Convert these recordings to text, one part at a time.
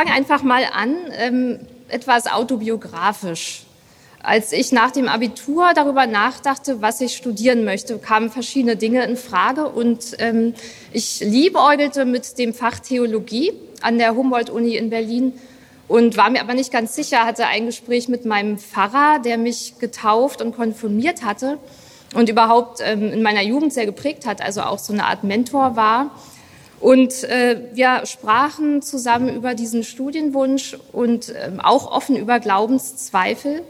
fange einfach mal an, ähm, etwas autobiografisch. Als ich nach dem Abitur darüber nachdachte, was ich studieren möchte, kamen verschiedene Dinge in Frage und ähm, ich liebäugelte mit dem Fach Theologie an der Humboldt-Uni in Berlin und war mir aber nicht ganz sicher, hatte ein Gespräch mit meinem Pfarrer, der mich getauft und konfirmiert hatte und überhaupt ähm, in meiner Jugend sehr geprägt hat, also auch so eine Art Mentor war. Und äh, wir sprachen zusammen über diesen Studienwunsch und ähm, auch offen über Glaubenszweifel.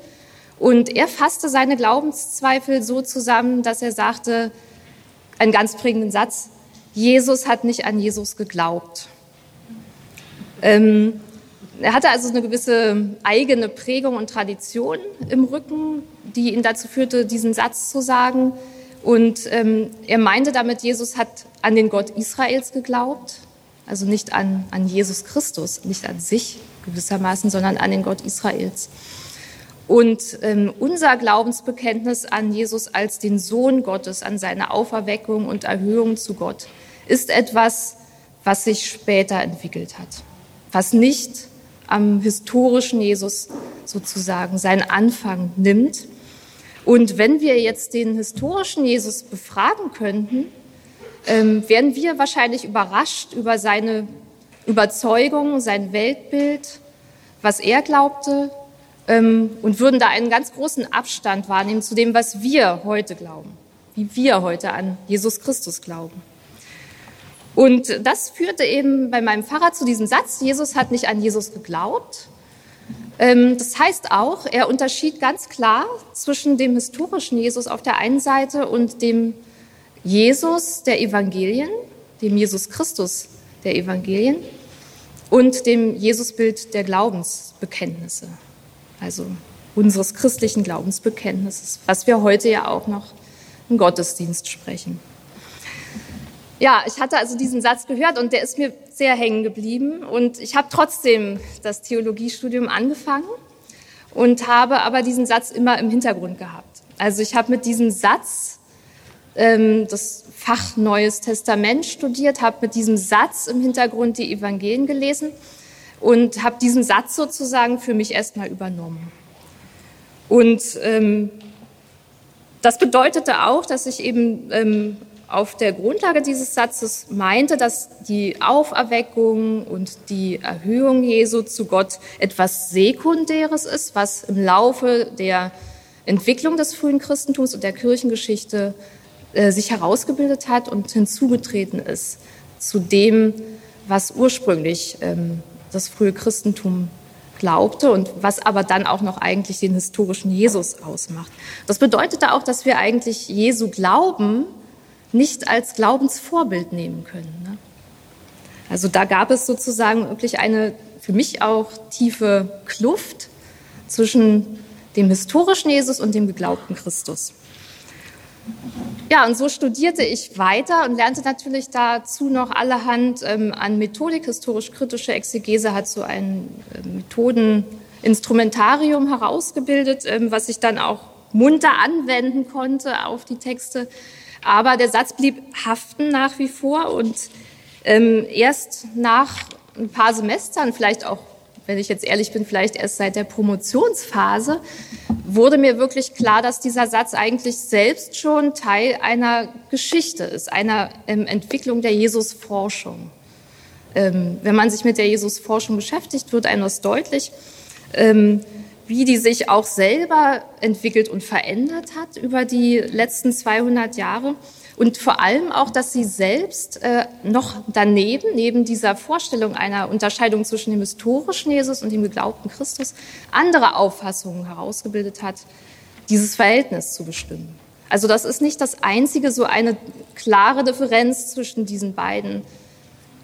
Und er fasste seine Glaubenszweifel so zusammen, dass er sagte, einen ganz prägenden Satz, Jesus hat nicht an Jesus geglaubt. Ähm, er hatte also eine gewisse eigene Prägung und Tradition im Rücken, die ihn dazu führte, diesen Satz zu sagen. Und ähm, er meinte damit, Jesus hat an den Gott Israels geglaubt, also nicht an, an Jesus Christus, nicht an sich gewissermaßen, sondern an den Gott Israels. Und ähm, unser Glaubensbekenntnis an Jesus als den Sohn Gottes, an seine Auferweckung und Erhöhung zu Gott, ist etwas, was sich später entwickelt hat, was nicht am historischen Jesus sozusagen seinen Anfang nimmt. Und wenn wir jetzt den historischen Jesus befragen könnten, ähm, wären wir wahrscheinlich überrascht über seine Überzeugung, sein Weltbild, was er glaubte, ähm, und würden da einen ganz großen Abstand wahrnehmen zu dem, was wir heute glauben, wie wir heute an Jesus Christus glauben. Und das führte eben bei meinem Pfarrer zu diesem Satz, Jesus hat nicht an Jesus geglaubt. Ähm, das heißt auch, er unterschied ganz klar zwischen dem historischen Jesus auf der einen Seite und dem Jesus der Evangelien, dem Jesus Christus der Evangelien und dem Jesusbild der Glaubensbekenntnisse also unseres christlichen Glaubensbekenntnisses, was wir heute ja auch noch im Gottesdienst sprechen. Ja, ich hatte also diesen Satz gehört und der ist mir sehr hängen geblieben und ich habe trotzdem das Theologiestudium angefangen und habe aber diesen Satz immer im Hintergrund gehabt. Also ich habe mit diesem Satz ähm, das Fach Neues Testament studiert, habe mit diesem Satz im Hintergrund die Evangelien gelesen und habe diesen Satz sozusagen für mich erstmal übernommen. Und ähm, das bedeutete auch, dass ich eben ähm, auf der Grundlage dieses Satzes meinte, dass die Auferweckung und die Erhöhung Jesu zu Gott etwas Sekundäres ist, was im Laufe der Entwicklung des frühen Christentums und der Kirchengeschichte äh, sich herausgebildet hat und hinzugetreten ist zu dem, was ursprünglich ähm, das frühe Christentum glaubte und was aber dann auch noch eigentlich den historischen Jesus ausmacht. Das bedeutete auch, dass wir eigentlich Jesu Glauben nicht als Glaubensvorbild nehmen können. Ne? Also da gab es sozusagen wirklich eine für mich auch tiefe Kluft zwischen dem historischen Jesus und dem geglaubten Christus. Ja, und so studierte ich weiter und lernte natürlich dazu noch allerhand ähm, an Methodik. Historisch-kritische Exegese hat so ein äh, Methodeninstrumentarium herausgebildet, ähm, was ich dann auch munter anwenden konnte auf die Texte. Aber der Satz blieb haften nach wie vor und ähm, erst nach ein paar Semestern, vielleicht auch wenn ich jetzt ehrlich bin, vielleicht erst seit der Promotionsphase, wurde mir wirklich klar, dass dieser Satz eigentlich selbst schon Teil einer Geschichte ist, einer ähm, Entwicklung der Jesusforschung. Ähm, wenn man sich mit der Jesusforschung beschäftigt, wird einem das deutlich, ähm, wie die sich auch selber entwickelt und verändert hat über die letzten 200 Jahre und vor allem auch, dass sie selbst äh, noch daneben, neben dieser Vorstellung einer Unterscheidung zwischen dem historischen Jesus und dem geglaubten Christus, andere Auffassungen herausgebildet hat, dieses Verhältnis zu bestimmen. Also das ist nicht das einzige, so eine klare Differenz zwischen diesen beiden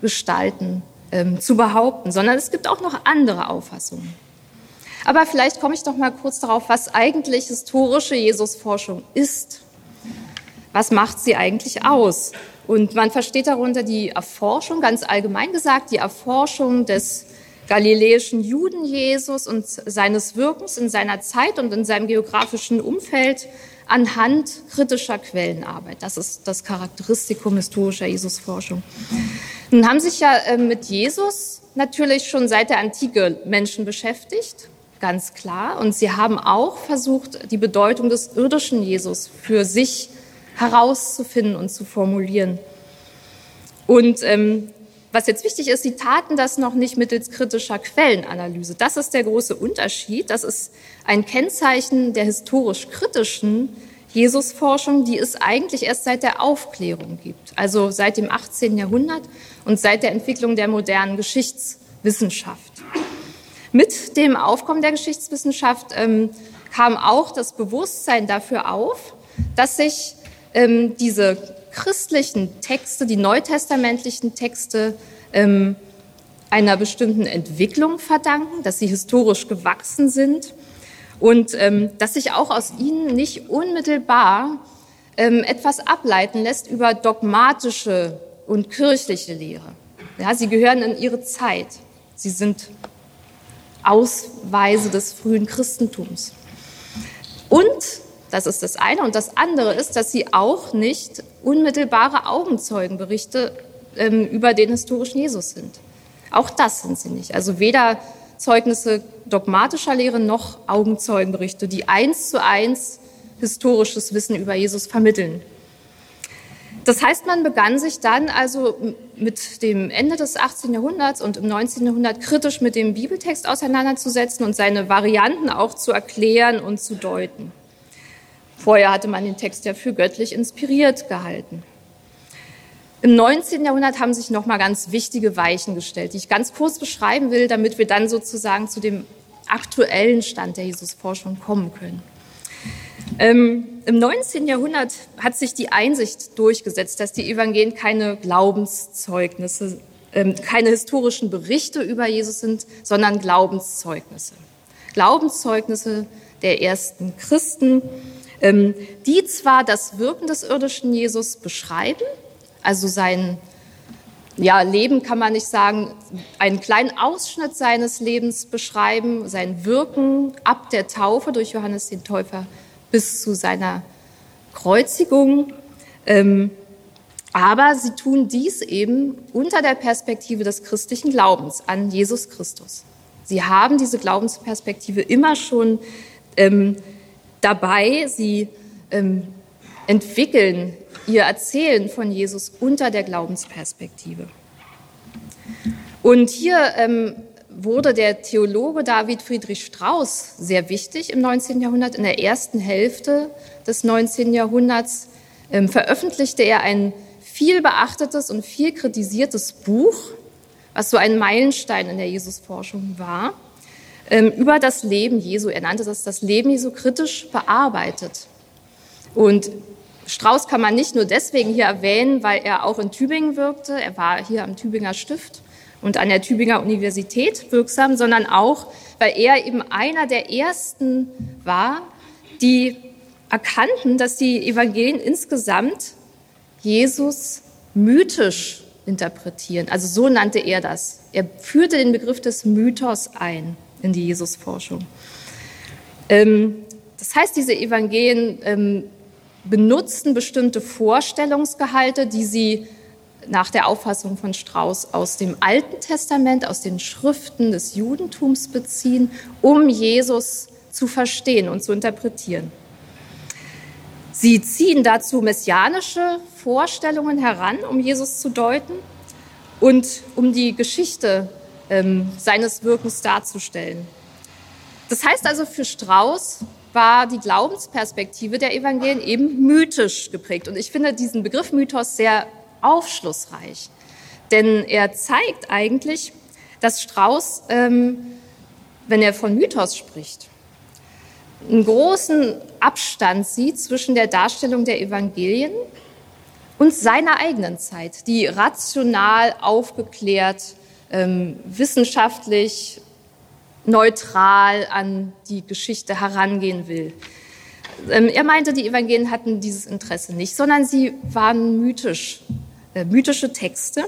Gestalten ähm, zu behaupten, sondern es gibt auch noch andere Auffassungen. Aber vielleicht komme ich doch mal kurz darauf, was eigentlich historische Jesusforschung ist was macht sie eigentlich aus? Und man versteht darunter die Erforschung, ganz allgemein gesagt, die Erforschung des galiläischen Juden Jesus und seines Wirkens in seiner Zeit und in seinem geografischen Umfeld anhand kritischer Quellenarbeit. Das ist das Charakteristikum historischer Jesusforschung. Nun haben sich ja äh, mit Jesus natürlich schon seit der Antike Menschen beschäftigt, ganz klar. Und sie haben auch versucht, die Bedeutung des irdischen Jesus für sich herauszufinden und zu formulieren. Und ähm, was jetzt wichtig ist, sie taten das noch nicht mittels kritischer Quellenanalyse. Das ist der große Unterschied. Das ist ein Kennzeichen der historisch kritischen Jesusforschung, die es eigentlich erst seit der Aufklärung gibt, also seit dem 18. Jahrhundert und seit der Entwicklung der modernen Geschichtswissenschaft. Mit dem Aufkommen der Geschichtswissenschaft ähm, kam auch das Bewusstsein dafür auf, dass sich ähm, diese christlichen Texte, die neutestamentlichen Texte, ähm, einer bestimmten Entwicklung verdanken, dass sie historisch gewachsen sind und ähm, dass sich auch aus ihnen nicht unmittelbar ähm, etwas ableiten lässt über dogmatische und kirchliche Lehre. Ja, sie gehören in ihre Zeit. Sie sind Ausweise des frühen Christentums. Und das ist das eine. Und das andere ist, dass sie auch nicht unmittelbare Augenzeugenberichte ähm, über den historischen Jesus sind. Auch das sind sie nicht. Also weder Zeugnisse dogmatischer Lehre noch Augenzeugenberichte, die eins zu eins historisches Wissen über Jesus vermitteln. Das heißt, man begann sich dann also mit dem Ende des 18. Jahrhunderts und im 19. Jahrhundert kritisch mit dem Bibeltext auseinanderzusetzen und seine Varianten auch zu erklären und zu deuten. Vorher hatte man den Text ja für göttlich inspiriert gehalten. Im 19. Jahrhundert haben sich noch mal ganz wichtige Weichen gestellt, die ich ganz kurz beschreiben will, damit wir dann sozusagen zu dem aktuellen Stand der Jesusforschung kommen können. Ähm, Im 19. Jahrhundert hat sich die Einsicht durchgesetzt, dass die Evangelien keine Glaubenszeugnisse, ähm, keine historischen Berichte über Jesus sind, sondern Glaubenszeugnisse. Glaubenszeugnisse der ersten Christen, ähm, die zwar das Wirken des irdischen Jesus beschreiben, also sein ja, Leben kann man nicht sagen, einen kleinen Ausschnitt seines Lebens beschreiben, sein Wirken ab der Taufe durch Johannes den Täufer bis zu seiner Kreuzigung. Ähm, aber sie tun dies eben unter der Perspektive des christlichen Glaubens an Jesus Christus. Sie haben diese Glaubensperspektive immer schon ähm, dabei. Sie ähm, entwickeln ihr Erzählen von Jesus unter der Glaubensperspektive. Und hier ähm, wurde der Theologe David Friedrich Strauss sehr wichtig im 19. Jahrhundert. In der ersten Hälfte des 19. Jahrhunderts ähm, veröffentlichte er ein viel beachtetes und viel kritisiertes Buch, was so ein Meilenstein in der Jesusforschung war, ähm, über das Leben Jesu. Er nannte das das Leben Jesu kritisch bearbeitet. Und Strauß kann man nicht nur deswegen hier erwähnen, weil er auch in Tübingen wirkte. Er war hier am Tübinger Stift und an der Tübinger Universität wirksam, sondern auch, weil er eben einer der ersten war, die erkannten, dass die Evangelien insgesamt Jesus mythisch interpretieren. Also so nannte er das. Er führte den Begriff des Mythos ein in die Jesusforschung. Ähm, das heißt, diese Evangelien ähm, benutzten bestimmte Vorstellungsgehalte, die sie nach der Auffassung von Strauß aus dem Alten Testament, aus den Schriften des Judentums beziehen, um Jesus zu verstehen und zu interpretieren. Sie ziehen dazu messianische Vorstellungen heran, um Jesus zu deuten und um die Geschichte ähm, seines Wirkens darzustellen. Das heißt also für Strauß, war die Glaubensperspektive der Evangelien eben mythisch geprägt. Und ich finde diesen Begriff Mythos sehr aufschlussreich, denn er zeigt eigentlich, dass Strauß, ähm, wenn er von Mythos spricht, einen großen Abstand sieht zwischen der Darstellung der Evangelien und seiner eigenen Zeit, die rational, aufgeklärt, ähm, wissenschaftlich neutral an die Geschichte herangehen will. Ähm, er meinte, die Evangelien hatten dieses Interesse nicht, sondern sie waren mythisch, mythische Texte.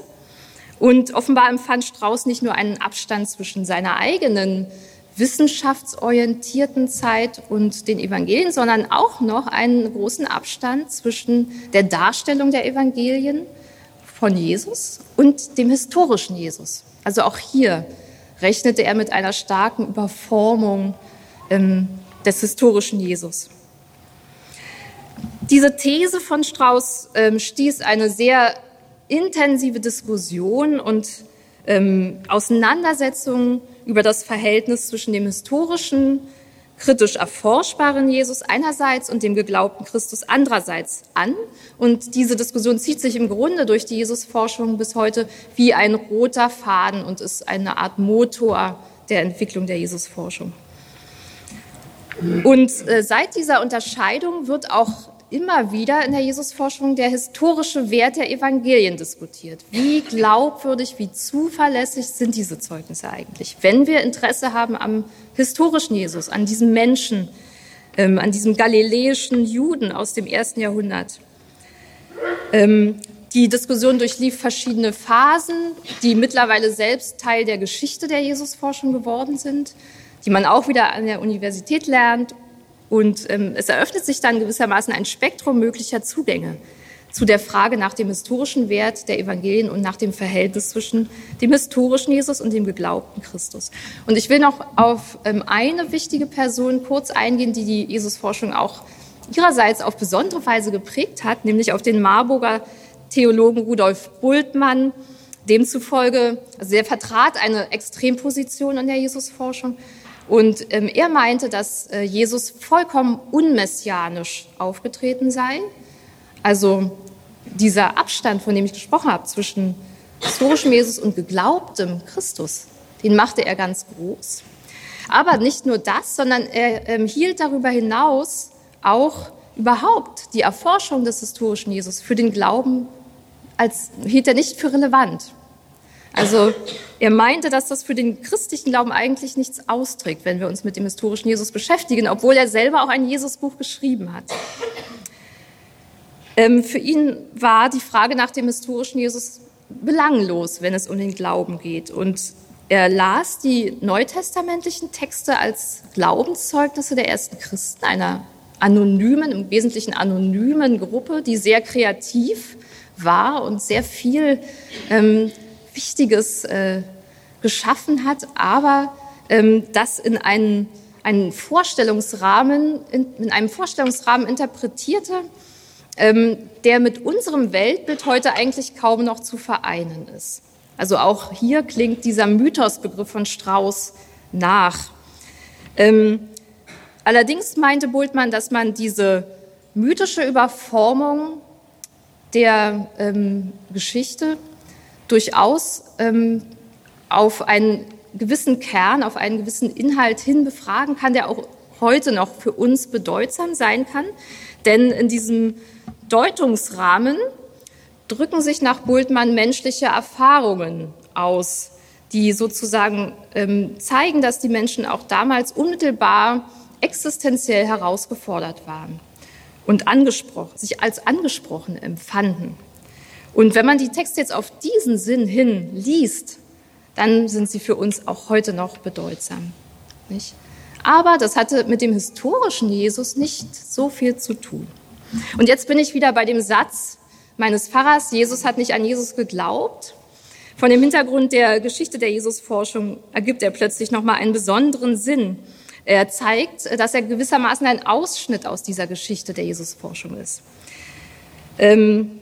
Und offenbar empfand Strauß nicht nur einen Abstand zwischen seiner eigenen wissenschaftsorientierten Zeit und den Evangelien, sondern auch noch einen großen Abstand zwischen der Darstellung der Evangelien von Jesus und dem historischen Jesus. Also auch hier rechnete er mit einer starken Überformung ähm, des historischen Jesus. Diese These von Strauß ähm, stieß eine sehr intensive Diskussion und ähm, Auseinandersetzung über das Verhältnis zwischen dem historischen, kritisch erforschbaren Jesus einerseits und dem geglaubten Christus andererseits an. Und diese Diskussion zieht sich im Grunde durch die Jesusforschung bis heute wie ein roter Faden und ist eine Art Motor der Entwicklung der Jesusforschung. Und äh, seit dieser Unterscheidung wird auch immer wieder in der Jesusforschung der historische Wert der Evangelien diskutiert. Wie glaubwürdig, wie zuverlässig sind diese Zeugnisse eigentlich? Wenn wir Interesse haben am historischen Jesus, an diesem Menschen, ähm, an diesem galiläischen Juden aus dem ersten Jahrhundert. Ähm, die Diskussion durchlief verschiedene Phasen, die mittlerweile selbst Teil der Geschichte der Jesusforschung geworden sind, die man auch wieder an der Universität lernt und ähm, es eröffnet sich dann gewissermaßen ein Spektrum möglicher Zugänge zu der Frage nach dem historischen Wert der Evangelien und nach dem Verhältnis zwischen dem historischen Jesus und dem geglaubten Christus. Und ich will noch auf ähm, eine wichtige Person kurz eingehen, die die Jesusforschung auch ihrerseits auf besondere Weise geprägt hat, nämlich auf den Marburger Theologen Rudolf Bultmann. Demzufolge, also er vertrat eine Extremposition in der Jesusforschung und ähm, er meinte, dass äh, Jesus vollkommen unmessianisch aufgetreten sei. Also dieser Abstand, von dem ich gesprochen habe, zwischen historischem Jesus und geglaubtem Christus, den machte er ganz groß. Aber nicht nur das, sondern er ähm, hielt darüber hinaus auch überhaupt die Erforschung des historischen Jesus für den Glauben als hielt er nicht für relevant. Also er meinte, dass das für den christlichen Glauben eigentlich nichts austrägt, wenn wir uns mit dem historischen Jesus beschäftigen, obwohl er selber auch ein Jesusbuch geschrieben hat. Ähm, für ihn war die Frage nach dem historischen Jesus belanglos, wenn es um den Glauben geht. Und er las die neutestamentlichen Texte als Glaubenszeugnisse der ersten Christen, einer anonymen, im Wesentlichen anonymen Gruppe, die sehr kreativ war und sehr viel ähm, Wichtiges äh, geschaffen hat, aber ähm, das in einen, einen Vorstellungsrahmen, in, in einem Vorstellungsrahmen interpretierte, ähm, der mit unserem Weltbild heute eigentlich kaum noch zu vereinen ist. Also auch hier klingt dieser Mythosbegriff von Strauß nach. Ähm, allerdings meinte Bultmann, dass man diese mythische Überformung der ähm, Geschichte durchaus ähm, auf einen gewissen Kern, auf einen gewissen Inhalt hin befragen kann, der auch heute noch für uns bedeutsam sein kann. Denn in diesem Deutungsrahmen drücken sich nach Bultmann menschliche Erfahrungen aus, die sozusagen ähm, zeigen, dass die Menschen auch damals unmittelbar existenziell herausgefordert waren und angesprochen, sich als angesprochen empfanden. Und wenn man die Texte jetzt auf diesen Sinn hin liest, dann sind sie für uns auch heute noch bedeutsam. Nicht? Aber das hatte mit dem historischen Jesus nicht so viel zu tun. Und jetzt bin ich wieder bei dem Satz meines Pfarrers, Jesus hat nicht an Jesus geglaubt. Von dem Hintergrund der Geschichte der Jesusforschung ergibt er plötzlich nochmal einen besonderen Sinn. Er zeigt, dass er gewissermaßen ein Ausschnitt aus dieser Geschichte der Jesusforschung ist. Ähm,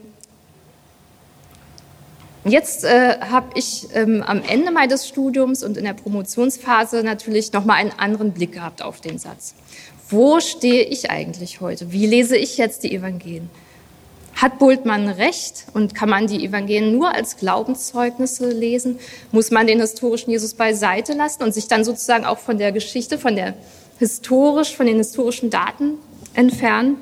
Jetzt äh, habe ich ähm, am Ende meines Studiums und in der Promotionsphase natürlich noch mal einen anderen Blick gehabt auf den Satz. Wo stehe ich eigentlich heute? Wie lese ich jetzt die Evangelien? Hat Bultmann recht und kann man die Evangelien nur als Glaubenszeugnisse lesen? Muss man den historischen Jesus beiseite lassen und sich dann sozusagen auch von der Geschichte, von der historisch, von den historischen Daten entfernen?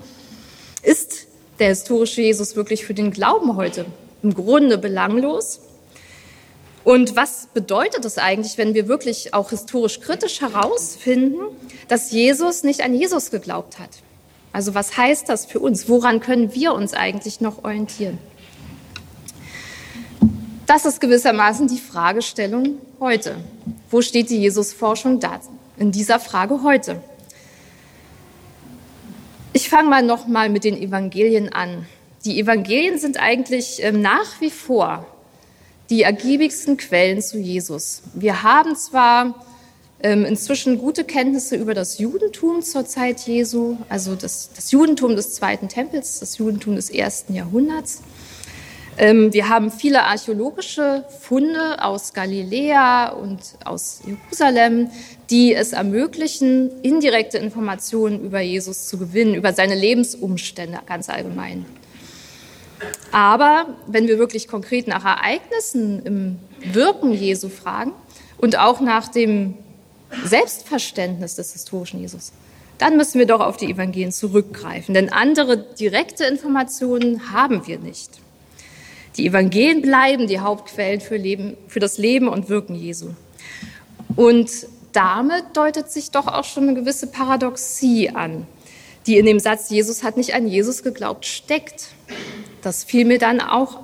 Ist der historische Jesus wirklich für den Glauben heute im Grunde belanglos. Und was bedeutet es eigentlich, wenn wir wirklich auch historisch kritisch herausfinden, dass Jesus nicht an Jesus geglaubt hat? Also was heißt das für uns? Woran können wir uns eigentlich noch orientieren? Das ist gewissermaßen die Fragestellung heute. Wo steht die Jesusforschung da in dieser Frage heute? Ich fange mal noch mal mit den Evangelien an die Evangelien sind eigentlich ähm, nach wie vor die ergiebigsten Quellen zu Jesus. Wir haben zwar ähm, inzwischen gute Kenntnisse über das Judentum zur Zeit Jesu, also das, das Judentum des Zweiten Tempels, das Judentum des ersten Jahrhunderts. Ähm, wir haben viele archäologische Funde aus Galiläa und aus Jerusalem, die es ermöglichen, indirekte Informationen über Jesus zu gewinnen, über seine Lebensumstände ganz allgemein. Aber wenn wir wirklich konkret nach Ereignissen im Wirken Jesu fragen und auch nach dem Selbstverständnis des historischen Jesus, dann müssen wir doch auf die Evangelien zurückgreifen, denn andere direkte Informationen haben wir nicht. Die Evangelien bleiben die Hauptquellen für, Leben, für das Leben und Wirken Jesu. Und damit deutet sich doch auch schon eine gewisse Paradoxie an, die in dem Satz, Jesus hat nicht an Jesus geglaubt, steckt. Das fiel mir dann auch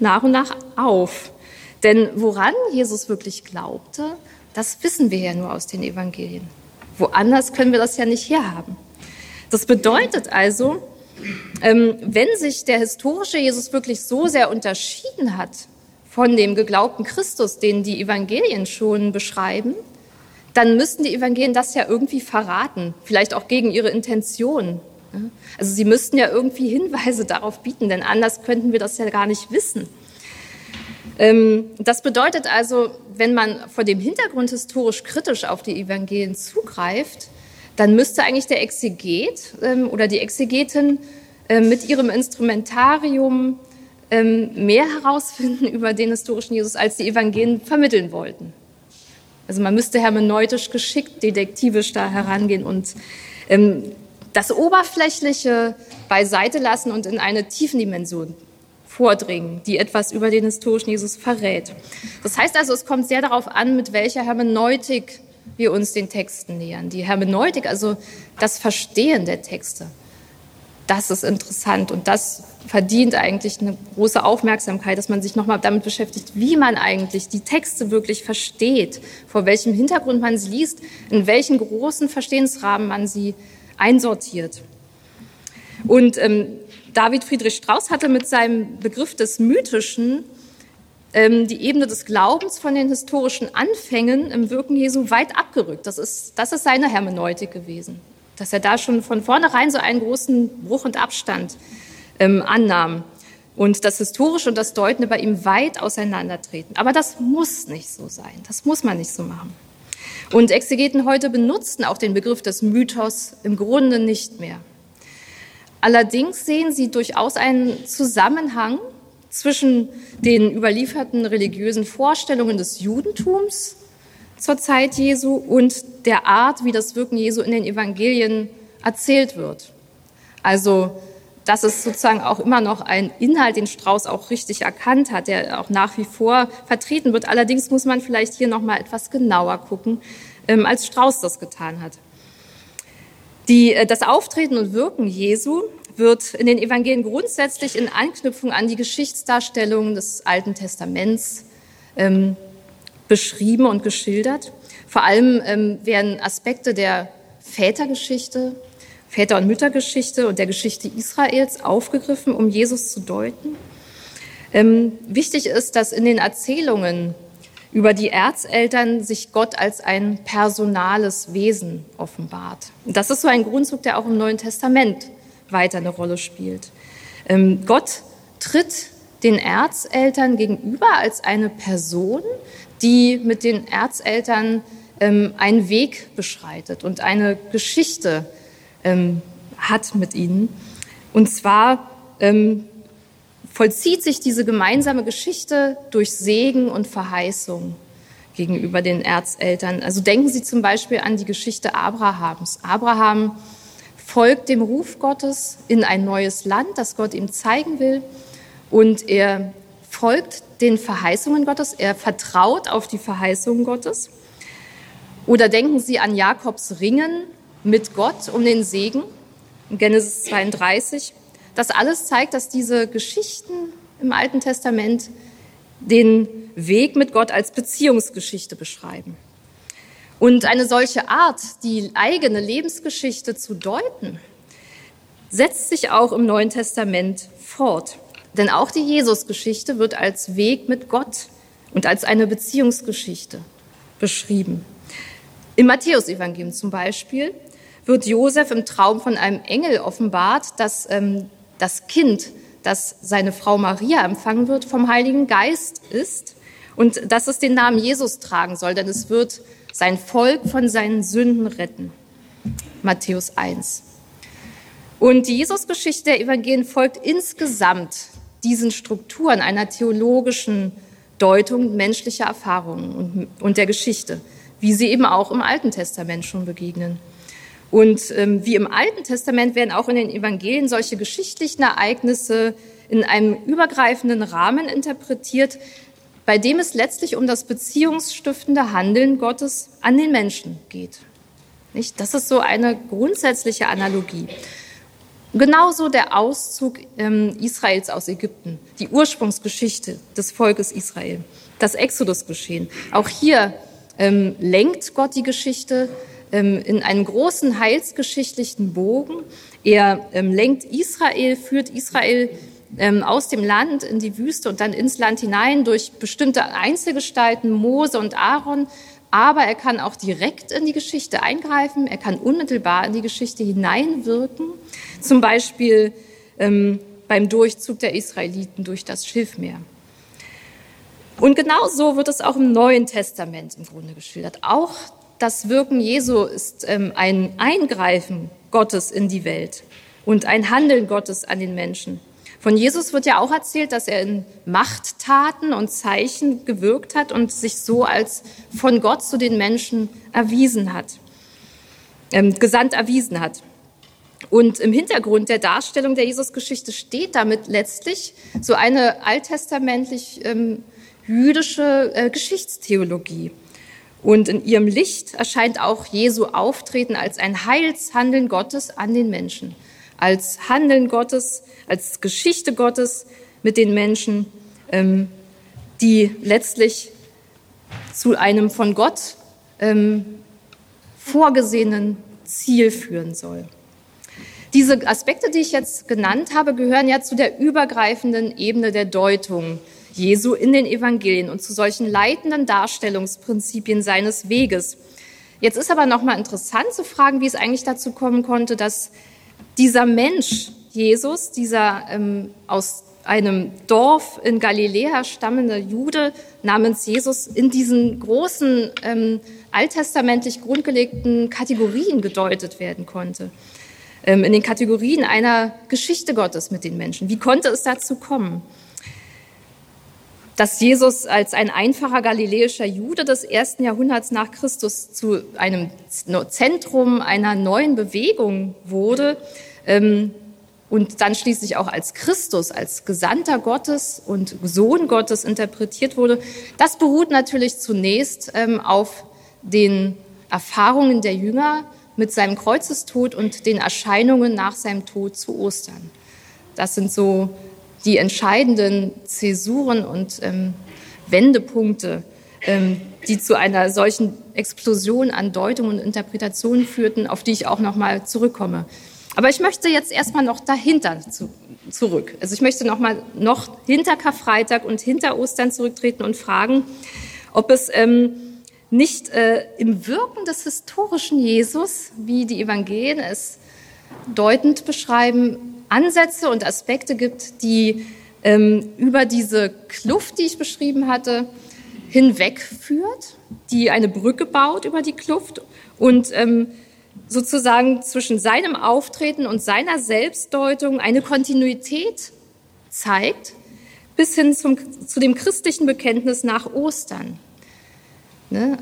nach und nach auf. Denn woran Jesus wirklich glaubte, das wissen wir ja nur aus den Evangelien. Woanders können wir das ja nicht herhaben. Das bedeutet also, ähm, wenn sich der historische Jesus wirklich so sehr unterschieden hat von dem geglaubten Christus, den die Evangelien schon beschreiben, dann müssten die Evangelien das ja irgendwie verraten, vielleicht auch gegen ihre Intention. Also sie müssten ja irgendwie Hinweise darauf bieten, denn anders könnten wir das ja gar nicht wissen. Ähm, das bedeutet also, wenn man vor dem Hintergrund historisch kritisch auf die Evangelien zugreift, dann müsste eigentlich der Exeget ähm, oder die Exegetin ähm, mit ihrem Instrumentarium mehr herausfinden über den historischen Jesus, als die Evangelien vermitteln wollten. Also man müsste hermeneutisch geschickt, detektivisch da herangehen und das Oberflächliche beiseite lassen und in eine Tiefendimension vordringen, die etwas über den historischen Jesus verrät. Das heißt also, es kommt sehr darauf an, mit welcher Hermeneutik wir uns den Texten nähern. Die Hermeneutik, also das Verstehen der Texte, das ist interessant und das verdient eigentlich eine große Aufmerksamkeit, dass man sich nochmal damit beschäftigt, wie man eigentlich die Texte wirklich versteht, vor welchem Hintergrund man sie liest, in welchen großen Verstehensrahmen man sie einsortiert. Und ähm, David Friedrich Strauss hatte mit seinem Begriff des Mythischen ähm, die Ebene des Glaubens von den historischen Anfängen im Wirken Jesu weit abgerückt. Das ist, das ist seine Hermeneutik gewesen, dass er da schon von vornherein so einen großen Bruch und Abstand ähm, annahm und das Historische und das Deutende bei ihm weit auseinandertreten. Aber das muss nicht so sein. Das muss man nicht so machen. Und Exegeten heute benutzen auch den Begriff des Mythos im Grunde nicht mehr. Allerdings sehen sie durchaus einen Zusammenhang zwischen den überlieferten religiösen Vorstellungen des Judentums zur Zeit Jesu und der Art, wie das Wirken Jesu in den Evangelien erzählt wird. Also das ist sozusagen auch immer noch ein Inhalt, den Strauß auch richtig erkannt hat, der auch nach wie vor vertreten wird. Allerdings muss man vielleicht hier noch mal etwas genauer gucken, ähm, als Strauß das getan hat. Die, äh, das Auftreten und Wirken Jesu wird in den Evangelien grundsätzlich in Anknüpfung an die Geschichtsdarstellungen des Alten Testaments ähm, beschrieben und geschildert. Vor allem ähm, werden Aspekte der Vätergeschichte, Väter- und Müttergeschichte und der Geschichte Israels aufgegriffen, um Jesus zu deuten. Ähm, wichtig ist, dass in den Erzählungen über die Erzeltern sich Gott als ein personales Wesen offenbart. Das ist so ein Grundzug, der auch im Neuen Testament weiter eine Rolle spielt. Ähm, Gott tritt den Erzeltern gegenüber als eine Person, die mit den Erzeltern ähm, einen Weg beschreitet und eine Geschichte ähm, hat mit ihnen. Und zwar vollzieht sich diese gemeinsame Geschichte durch Segen und Verheißung gegenüber den Erzeltern. Also denken Sie zum Beispiel an die Geschichte Abrahams. Abraham folgt dem Ruf Gottes in ein neues Land, das Gott ihm zeigen will. Und er folgt den Verheißungen Gottes. Er vertraut auf die Verheißungen Gottes. Oder denken Sie an Jakobs Ringen mit Gott um den Segen in Genesis 32. Das alles zeigt, dass diese Geschichten im Alten Testament den Weg mit Gott als Beziehungsgeschichte beschreiben. Und eine solche Art, die eigene Lebensgeschichte zu deuten, setzt sich auch im Neuen Testament fort. Denn auch die Jesusgeschichte wird als Weg mit Gott und als eine Beziehungsgeschichte beschrieben. Im Matthäusevangelium zum Beispiel wird Josef im Traum von einem Engel offenbart, dass ähm, das Kind, das seine Frau Maria empfangen wird, vom Heiligen Geist ist und dass es den Namen Jesus tragen soll, denn es wird sein Volk von seinen Sünden retten. Matthäus 1. Und die Jesusgeschichte der Evangelien folgt insgesamt diesen Strukturen einer theologischen Deutung menschlicher Erfahrungen und, und der Geschichte, wie sie eben auch im Alten Testament schon begegnen. Und ähm, wie im Alten Testament werden auch in den Evangelien solche geschichtlichen Ereignisse in einem übergreifenden Rahmen interpretiert, bei dem es letztlich um das beziehungsstiftende Handeln Gottes an den Menschen geht. Nicht? Das ist so eine grundsätzliche Analogie. Genauso der Auszug ähm, Israels aus Ägypten, die Ursprungsgeschichte des Volkes Israel, das Exodusgeschehen. Auch hier ähm, lenkt Gott die Geschichte ähm, in einen großen heilsgeschichtlichen Bogen. Er ähm, lenkt Israel, führt Israel ähm, aus dem Land in die Wüste und dann ins Land hinein durch bestimmte Einzelgestalten, Mose und Aaron, aber er kann auch direkt in die Geschichte eingreifen, er kann unmittelbar in die Geschichte hineinwirken, zum Beispiel ähm, beim Durchzug der Israeliten durch das Schilfmeer. Und genau so wird es auch im Neuen Testament im Grunde geschildert. Auch das Wirken Jesu ist ähm, ein Eingreifen Gottes in die Welt und ein Handeln Gottes an den Menschen. Von Jesus wird ja auch erzählt, dass er in Machttaten und Zeichen gewirkt hat und sich so als von Gott zu den Menschen erwiesen hat, ähm, gesandt erwiesen hat. Und im Hintergrund der Darstellung der Jesusgeschichte steht damit letztlich so eine alttestamentlich ähm, jüdische äh, Geschichtstheologie. Und in ihrem Licht erscheint auch Jesu Auftreten als ein Heilshandeln Gottes an den Menschen, als Handeln Gottes, als Geschichte Gottes mit den Menschen, ähm, die letztlich zu einem von Gott ähm, vorgesehenen Ziel führen soll. Diese Aspekte, die ich jetzt genannt habe, gehören ja zu der übergreifenden Ebene der Deutung Jesu in den Evangelien und zu solchen leitenden Darstellungsprinzipien seines Weges. Jetzt ist aber noch mal interessant zu fragen, wie es eigentlich dazu kommen konnte, dass dieser Mensch Jesus, dieser ähm, aus einem Dorf in Galiläa stammende Jude namens Jesus in diesen großen ähm, alttestamentlich grundgelegten Kategorien gedeutet werden konnte. Ähm, in den Kategorien einer Geschichte Gottes mit den Menschen. Wie konnte es dazu kommen? dass Jesus als ein einfacher galiläischer Jude des ersten Jahrhunderts nach Christus zu einem Zentrum einer neuen Bewegung wurde und dann schließlich auch als Christus, als Gesandter Gottes und Sohn Gottes interpretiert wurde, das beruht natürlich zunächst ähm, auf den Erfahrungen der Jünger mit seinem Kreuzestod und den Erscheinungen nach seinem Tod zu Ostern. Das sind so die entscheidenden Zäsuren und ähm, Wendepunkte, ähm, die zu einer solchen Explosion an Deutung und Interpretationen führten, auf die ich auch noch mal zurückkomme. Aber ich möchte jetzt erstmal noch dahinter zu, zurück. Also ich möchte noch mal noch hinter Karfreitag und hinter Ostern zurücktreten und fragen, ob es ähm, nicht äh, im Wirken des historischen Jesus, wie die Evangelien es deutend beschreiben, Ansätze und Aspekte gibt, die ähm, über diese Kluft, die ich beschrieben hatte, hinwegführt, die eine Brücke baut über die Kluft und ähm, sozusagen zwischen seinem Auftreten und seiner Selbstdeutung eine Kontinuität zeigt, bis hin zum, zu dem christlichen Bekenntnis nach Ostern. Ne?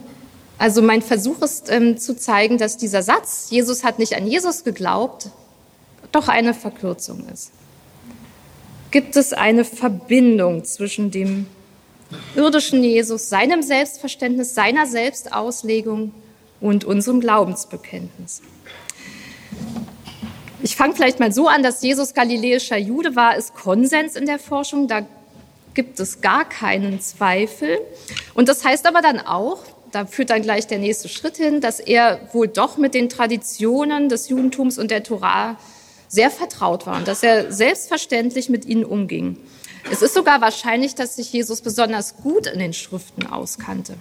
Also mein Versuch ist ähm, zu zeigen, dass dieser Satz, Jesus hat nicht an Jesus geglaubt, doch eine Verkürzung ist. Gibt es eine Verbindung zwischen dem irdischen Jesus, seinem Selbstverständnis, seiner Selbstauslegung und unserem Glaubensbekenntnis? Ich fange vielleicht mal so an, dass Jesus galiläischer Jude war, ist Konsens in der Forschung. Da gibt es gar keinen Zweifel. Und das heißt aber dann auch, da führt dann gleich der nächste Schritt hin, dass er wohl doch mit den Traditionen des Judentums und der Torah sehr vertraut war und dass er selbstverständlich mit ihnen umging. Es ist sogar wahrscheinlich, dass sich Jesus besonders gut in den Schriften auskannte.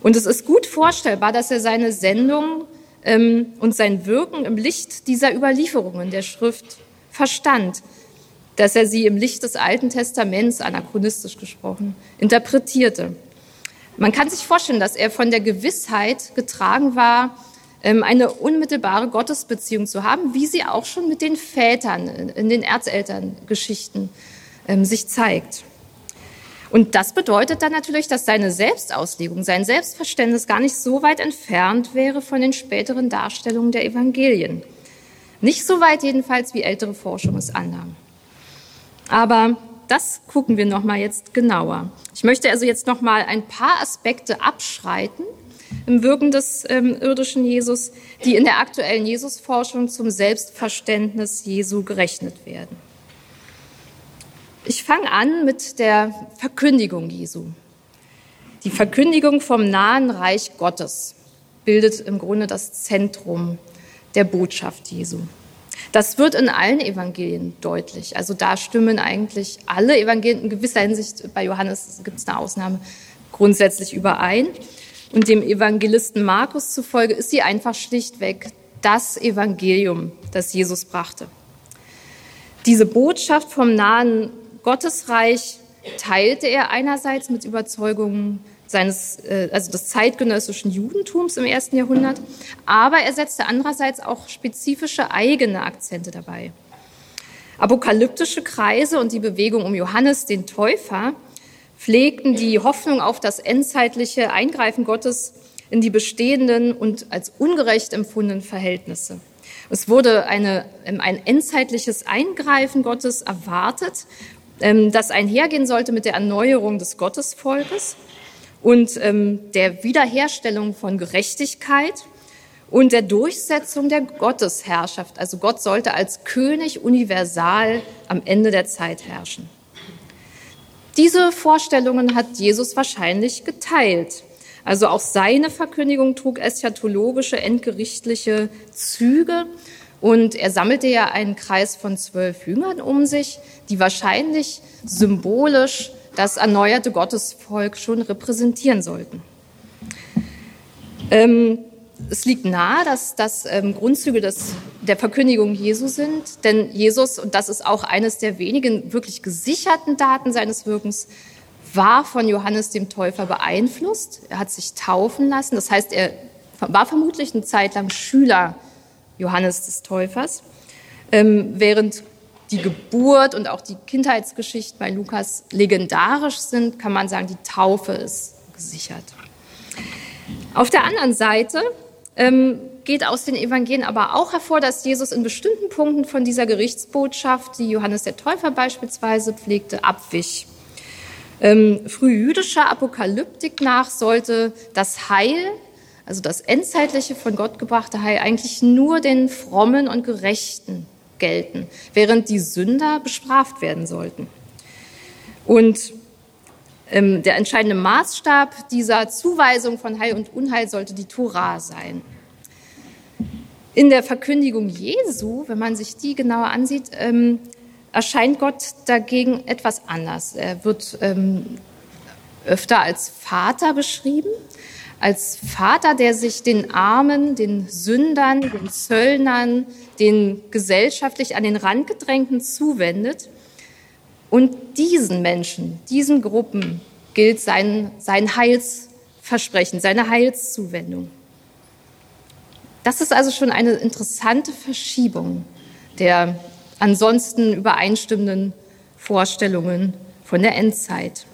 Und es ist gut vorstellbar, dass er seine Sendung ähm, und sein Wirken im Licht dieser Überlieferungen der Schrift verstand, dass er sie im Licht des Alten Testaments, anachronistisch gesprochen, interpretierte. Man kann sich vorstellen, dass er von der Gewissheit getragen war, ähm, eine unmittelbare Gottesbeziehung zu haben, wie sie auch schon mit den Vätern in den Erzelterngeschichten ähm, sich zeigt. Und das bedeutet dann natürlich, dass seine Selbstauslegung, sein Selbstverständnis gar nicht so weit entfernt wäre von den späteren Darstellungen der Evangelien. Nicht so weit jedenfalls, wie ältere Forschung es annahm. Aber das gucken wir noch mal jetzt genauer. Ich möchte also jetzt noch mal ein paar Aspekte abschreiten im Wirken des ähm, irdischen Jesus, die in der aktuellen Jesusforschung zum Selbstverständnis Jesu gerechnet werden. Ich fange an mit der Verkündigung Jesu. Die Verkündigung vom nahen Reich Gottes bildet im Grunde das Zentrum der Botschaft Jesu. Das wird in allen Evangelien deutlich. Also da stimmen eigentlich alle Evangelien, in gewisser Hinsicht, bei Johannes gibt es eine Ausnahme, grundsätzlich überein. Und dem Evangelisten Markus zufolge ist sie einfach schlichtweg das Evangelium, das Jesus brachte. Diese Botschaft vom nahen Gottesreich teilte er einerseits mit Überzeugungen seines, äh, also des zeitgenössischen Judentums im ersten Jahrhundert, aber er setzte andererseits auch spezifische eigene Akzente dabei. Apokalyptische Kreise und die Bewegung um Johannes den Täufer pflegten die Hoffnung auf das endzeitliche Eingreifen Gottes in die bestehenden und als ungerecht empfundenen Verhältnisse. Es wurde eine, ein endzeitliches Eingreifen Gottes erwartet, ähm, das einhergehen sollte mit der Erneuerung des Gottesvolkes und ähm, der Wiederherstellung von Gerechtigkeit und der Durchsetzung der Gottesherrschaft. Also Gott sollte als König universal am Ende der Zeit herrschen. Diese Vorstellungen hat Jesus wahrscheinlich geteilt. Also auch seine Verkündigung trug eschatologische, endgerichtliche Züge. Und er sammelte ja einen Kreis von zwölf Jüngern um sich, die wahrscheinlich symbolisch das erneuerte Gottesvolk schon repräsentieren sollten. Ähm, es liegt nahe, dass das ähm, Grundzüge des, der Verkündigung Jesu sind, denn Jesus, und das ist auch eines der wenigen wirklich gesicherten Daten seines Wirkens, war von Johannes dem Täufer beeinflusst. Er hat sich taufen lassen. Das heißt, er war vermutlich eine Zeit lang Schüler Johannes des Täufers, ähm, während die Geburt und auch die Kindheitsgeschichte bei Lukas legendarisch sind, kann man sagen, die Taufe ist gesichert. Auf der anderen Seite ähm, geht aus den Evangelien aber auch hervor, dass Jesus in bestimmten Punkten von dieser Gerichtsbotschaft, die Johannes der Täufer beispielsweise pflegte, abwich. Ähm, frühjüdischer Apokalyptik nach sollte das Heil, also das endzeitliche von Gott gebrachte Heil, eigentlich nur den Frommen und Gerechten gelten, während die Sünder bestraft werden sollten. Und ähm, der entscheidende Maßstab dieser Zuweisung von Heil und Unheil sollte die Tora sein. In der Verkündigung Jesu, wenn man sich die genauer ansieht, ähm, erscheint Gott dagegen etwas anders. Er wird ähm, öfter als Vater beschrieben, als Vater, der sich den Armen, den Sündern, den Zöllnern, den gesellschaftlich an den Rand gedrängten zuwendet. Und diesen Menschen, diesen Gruppen gilt sein, sein Heilsversprechen, seine Heilszuwendung. Das ist also schon eine interessante Verschiebung der ansonsten übereinstimmenden Vorstellungen von der Endzeit.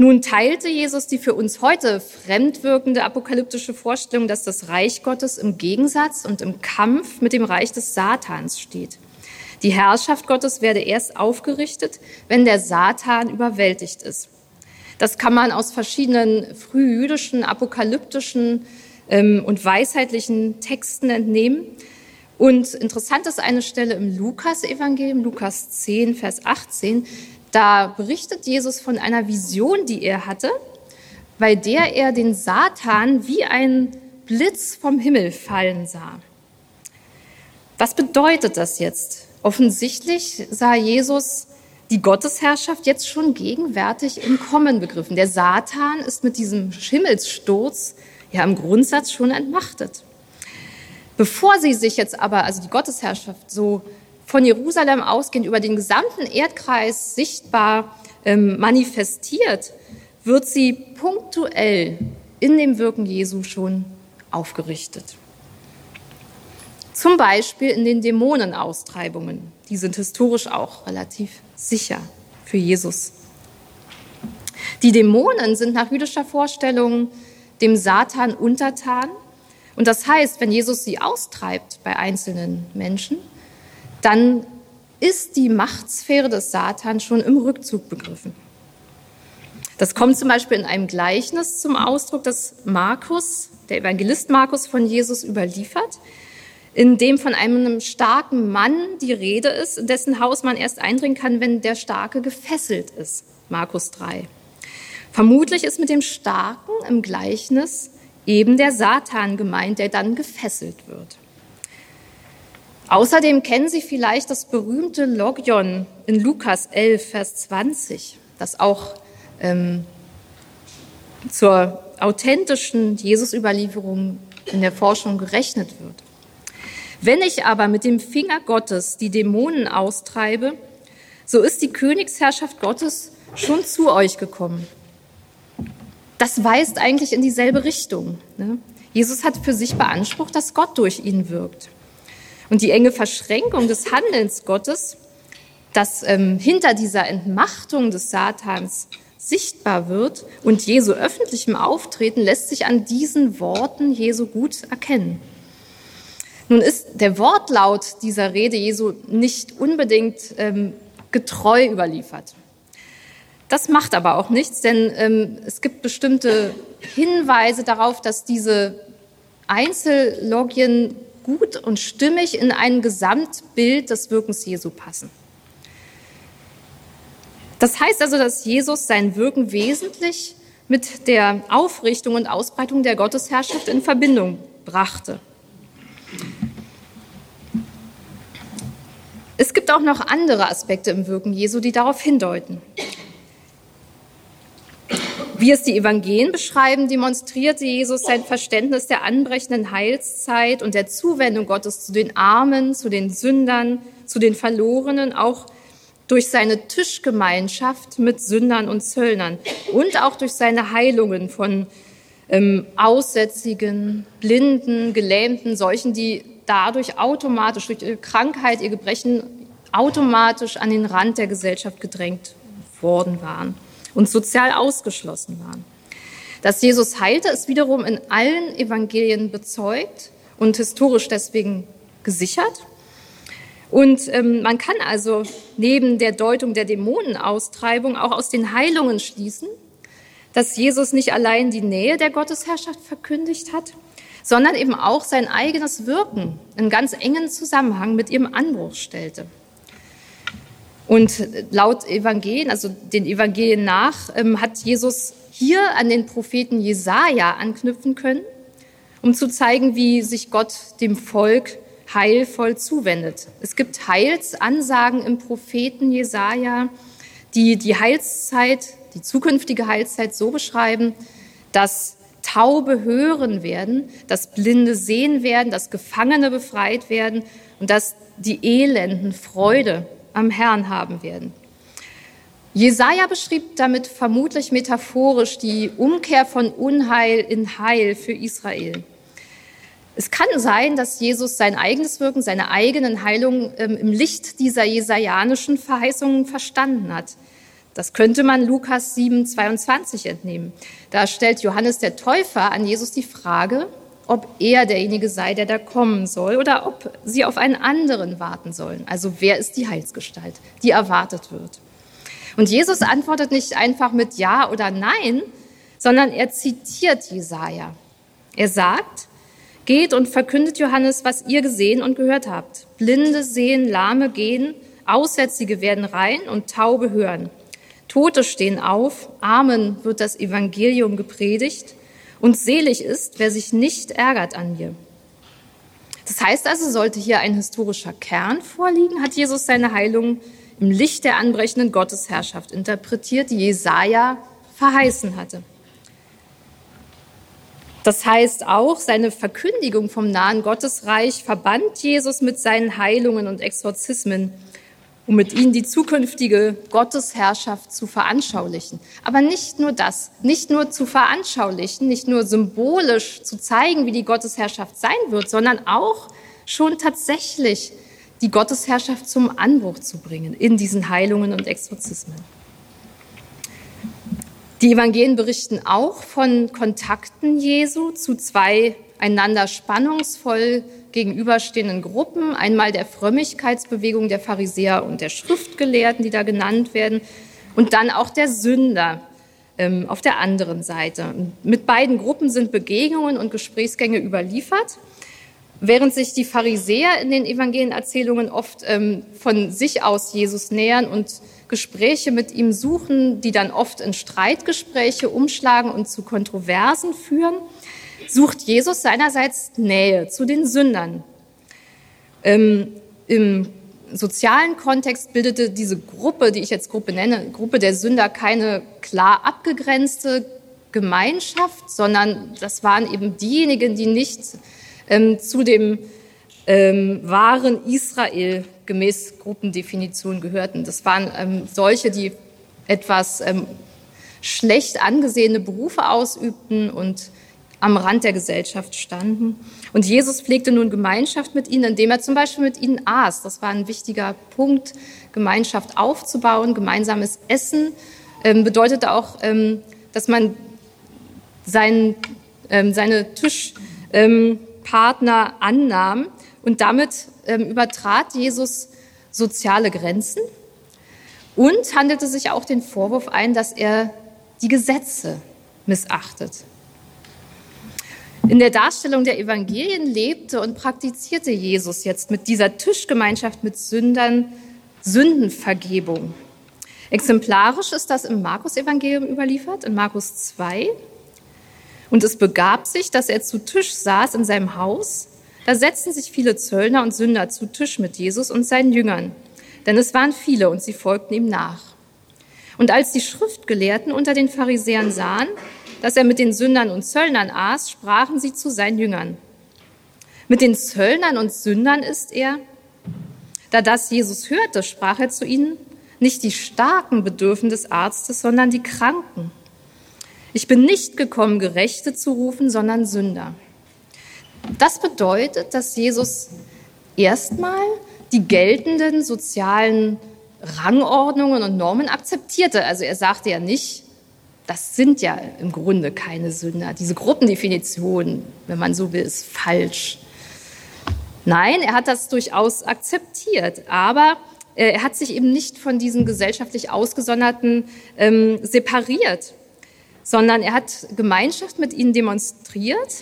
Nun teilte Jesus die für uns heute fremdwirkende apokalyptische Vorstellung, dass das Reich Gottes im Gegensatz und im Kampf mit dem Reich des Satans steht. Die Herrschaft Gottes werde erst aufgerichtet, wenn der Satan überwältigt ist. Das kann man aus verschiedenen frühjüdischen, apokalyptischen ähm, und weisheitlichen Texten entnehmen. Und interessant ist eine Stelle im Lukas-Evangelium, Lukas 10, Vers 18. Da berichtet Jesus von einer Vision, die er hatte, bei der er den Satan wie ein Blitz vom Himmel fallen sah. Was bedeutet das jetzt? Offensichtlich sah Jesus die Gottesherrschaft jetzt schon gegenwärtig im Kommen begriffen. Der Satan ist mit diesem Himmelssturz ja im Grundsatz schon entmachtet. Bevor sie sich jetzt aber, also die Gottesherrschaft, so von Jerusalem ausgehend über den gesamten Erdkreis sichtbar ähm, manifestiert, wird sie punktuell in dem Wirken Jesu schon aufgerichtet. Zum Beispiel in den Dämonenaustreibungen. Die sind historisch auch relativ sicher für Jesus. Die Dämonen sind nach jüdischer Vorstellung dem Satan untertan. Und das heißt, wenn Jesus sie austreibt bei einzelnen Menschen, dann ist die Machtsphäre des Satan schon im Rückzug begriffen. Das kommt zum Beispiel in einem Gleichnis zum Ausdruck, das Markus, der Evangelist Markus von Jesus überliefert, in dem von einem starken Mann die Rede ist, in dessen Haus man erst eindringen kann, wenn der Starke gefesselt ist. Markus 3. Vermutlich ist mit dem Starken im Gleichnis eben der Satan gemeint, der dann gefesselt wird. Außerdem kennen Sie vielleicht das berühmte Logion in Lukas 11, Vers 20, das auch ähm, zur authentischen Jesusüberlieferung in der Forschung gerechnet wird. Wenn ich aber mit dem Finger Gottes die Dämonen austreibe, so ist die Königsherrschaft Gottes schon zu euch gekommen. Das weist eigentlich in dieselbe Richtung. Ne? Jesus hat für sich beansprucht, dass Gott durch ihn wirkt. Und die enge Verschränkung des Handelns Gottes, das ähm, hinter dieser Entmachtung des Satans sichtbar wird und Jesu öffentlichem Auftreten, lässt sich an diesen Worten Jesu gut erkennen. Nun ist der Wortlaut dieser Rede Jesu nicht unbedingt ähm, getreu überliefert. Das macht aber auch nichts, denn ähm, es gibt bestimmte Hinweise darauf, dass diese Einzellogien gut und stimmig in ein Gesamtbild des Wirkens Jesu passen. Das heißt also, dass Jesus sein Wirken wesentlich mit der Aufrichtung und Ausbreitung der Gottesherrschaft in Verbindung brachte. Es gibt auch noch andere Aspekte im Wirken Jesu, die darauf hindeuten. Wie es die Evangelien beschreiben, demonstrierte Jesus sein Verständnis der anbrechenden Heilszeit und der Zuwendung Gottes zu den Armen, zu den Sündern, zu den Verlorenen, auch durch seine Tischgemeinschaft mit Sündern und Zöllnern und auch durch seine Heilungen von ähm, Aussätzigen, Blinden, Gelähmten, solchen, die dadurch automatisch, durch ihre Krankheit, ihr Gebrechen, automatisch an den Rand der Gesellschaft gedrängt worden waren und sozial ausgeschlossen waren. Dass Jesus heilte, ist wiederum in allen Evangelien bezeugt und historisch deswegen gesichert. Und ähm, man kann also neben der Deutung der Dämonenaustreibung auch aus den Heilungen schließen, dass Jesus nicht allein die Nähe der Gottesherrschaft verkündigt hat, sondern eben auch sein eigenes Wirken in ganz engen Zusammenhang mit ihrem Anbruch stellte. Und laut Evangelien, also den Evangelien nach, ähm, hat Jesus hier an den Propheten Jesaja anknüpfen können, um zu zeigen, wie sich Gott dem Volk heilvoll zuwendet. Es gibt Heilsansagen im Propheten Jesaja, die die Heilszeit, die zukünftige Heilszeit so beschreiben, dass Taube hören werden, dass Blinde sehen werden, dass Gefangene befreit werden und dass die Elenden Freude am Herrn haben werden. Jesaja beschrieb damit vermutlich metaphorisch die Umkehr von Unheil in Heil für Israel. Es kann sein, dass Jesus sein eigenes Wirken, seine eigenen Heilungen ähm, im Licht dieser jesajanischen Verheißungen verstanden hat. Das könnte man Lukas 7, 22 entnehmen. Da stellt Johannes der Täufer an Jesus die Frage, ob er derjenige sei, der da kommen soll, oder ob sie auf einen anderen warten sollen. Also wer ist die Heilsgestalt, die erwartet wird. Und Jesus antwortet nicht einfach mit Ja oder Nein, sondern er zitiert Jesaja. Er sagt, Geht und verkündet Johannes, was ihr gesehen und gehört habt. Blinde sehen, Lahme gehen, Aussätzige werden rein und Taube hören. Tote stehen auf, Armen wird das Evangelium gepredigt und selig ist, wer sich nicht ärgert an mir. Das heißt also, sollte hier ein historischer Kern vorliegen, hat Jesus seine Heilung im Licht der anbrechenden Gottesherrschaft interpretiert, die Jesaja verheißen hatte. Das heißt auch, seine Verkündigung vom nahen Gottesreich verband Jesus mit seinen Heilungen und Exorzismen, um mit ihnen die zukünftige Gottesherrschaft zu veranschaulichen. Aber nicht nur das, nicht nur zu veranschaulichen, nicht nur symbolisch zu zeigen, wie die Gottesherrschaft sein wird, sondern auch schon tatsächlich die Gottesherrschaft zum Anbruch zu bringen in diesen Heilungen und Exorzismen. Die Evangelien berichten auch von Kontakten Jesu zu zwei einander spannungsvoll gegenüberstehenden Gruppen. Einmal der Frömmigkeitsbewegung der Pharisäer und der Schriftgelehrten, die da genannt werden, und dann auch der Sünder ähm, auf der anderen Seite. Mit beiden Gruppen sind Begegnungen und Gesprächsgänge überliefert. Während sich die Pharisäer in den Evangelienerzählungen oft ähm, von sich aus Jesus nähern und Gespräche mit ihm suchen, die dann oft in Streitgespräche umschlagen und zu Kontroversen führen, sucht Jesus seinerseits Nähe zu den Sündern. Ähm, Im sozialen Kontext bildete diese Gruppe, die ich jetzt Gruppe nenne, Gruppe der Sünder, keine klar abgegrenzte Gemeinschaft, sondern das waren eben diejenigen, die nicht ähm, zu dem ähm, wahren Israel gemäß Gruppendefinition gehörten. Das waren ähm, solche, die etwas ähm, schlecht angesehene Berufe ausübten und am Rand der Gesellschaft standen. Und Jesus pflegte nun Gemeinschaft mit ihnen, indem er zum Beispiel mit ihnen aß. Das war ein wichtiger Punkt, Gemeinschaft aufzubauen. Gemeinsames Essen ähm, bedeutete auch, ähm, dass man sein, ähm, seine Tisch, ähm, annahm. Und damit ähm, übertrat Jesus soziale Grenzen und handelte sich auch den Vorwurf ein, dass er die Gesetze missachtet. In der Darstellung der Evangelien lebte und praktizierte Jesus jetzt mit dieser Tischgemeinschaft mit Sündern Sündenvergebung. Exemplarisch ist das im Markus-Evangelium überliefert, in Markus 2. Und es begab sich, dass er zu Tisch saß in seinem Haus. Da setzten sich viele Zöllner und Sünder zu Tisch mit Jesus und seinen Jüngern, denn es waren viele und sie folgten ihm nach. Und als die Schriftgelehrten unter den Pharisäern sahen, dass er mit den Sündern und Zöllnern aß, sprachen sie zu seinen Jüngern. Mit den Zöllnern und Sündern ist er. Da das Jesus hörte, sprach er zu ihnen, nicht die Starken bedürfen des Arztes, sondern die Kranken. Ich bin nicht gekommen, Gerechte zu rufen, sondern Sünder. Das bedeutet, dass Jesus erstmal die geltenden sozialen Rangordnungen und Normen akzeptierte. Also er sagte ja nicht, das sind ja im Grunde keine Sünder. Diese Gruppendefinition, wenn man so will, ist falsch. Nein, er hat das durchaus akzeptiert, aber äh, er hat sich eben nicht von diesen gesellschaftlich Ausgesonderten ähm, separiert sondern er hat Gemeinschaft mit ihnen demonstriert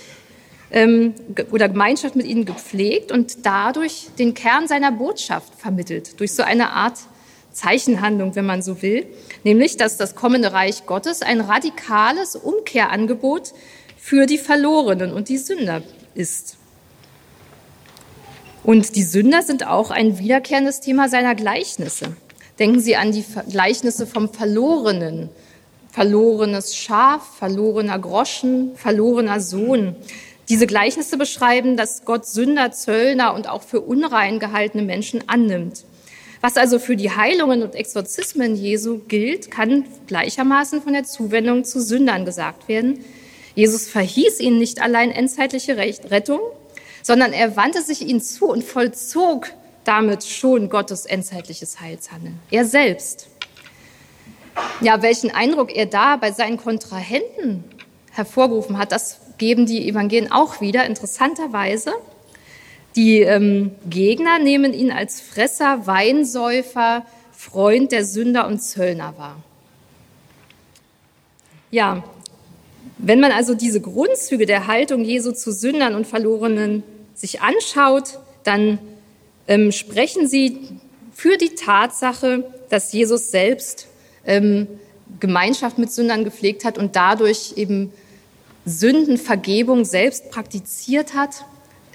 ähm, oder Gemeinschaft mit ihnen gepflegt und dadurch den Kern seiner Botschaft vermittelt, durch so eine Art Zeichenhandlung, wenn man so will, nämlich dass das kommende Reich Gottes ein radikales Umkehrangebot für die Verlorenen und die Sünder ist. Und die Sünder sind auch ein wiederkehrendes Thema seiner Gleichnisse. Denken Sie an die Gleichnisse vom Verlorenen, verlorenes Schaf, verlorener Groschen, verlorener Sohn. Diese Gleichnisse beschreiben, dass Gott Sünder, Zöllner und auch für unrein gehaltene Menschen annimmt. Was also für die Heilungen und Exorzismen Jesu gilt, kann gleichermaßen von der Zuwendung zu Sündern gesagt werden. Jesus verhieß ihnen nicht allein endzeitliche Rettung, sondern er wandte sich ihnen zu und vollzog damit schon Gottes endzeitliches Heilshandeln. Er selbst. Ja, welchen Eindruck er da bei seinen Kontrahenten hervorgerufen hat, das geben die Evangelien auch wieder, interessanterweise. Die ähm, Gegner nehmen ihn als Fresser, Weinsäufer, Freund der Sünder und Zöllner wahr. Ja, wenn man also diese Grundzüge der Haltung Jesu zu Sündern und Verlorenen sich anschaut, dann ähm, sprechen sie für die Tatsache, dass Jesus selbst ähm, Gemeinschaft mit Sündern gepflegt hat und dadurch eben Sündenvergebung selbst praktiziert hat,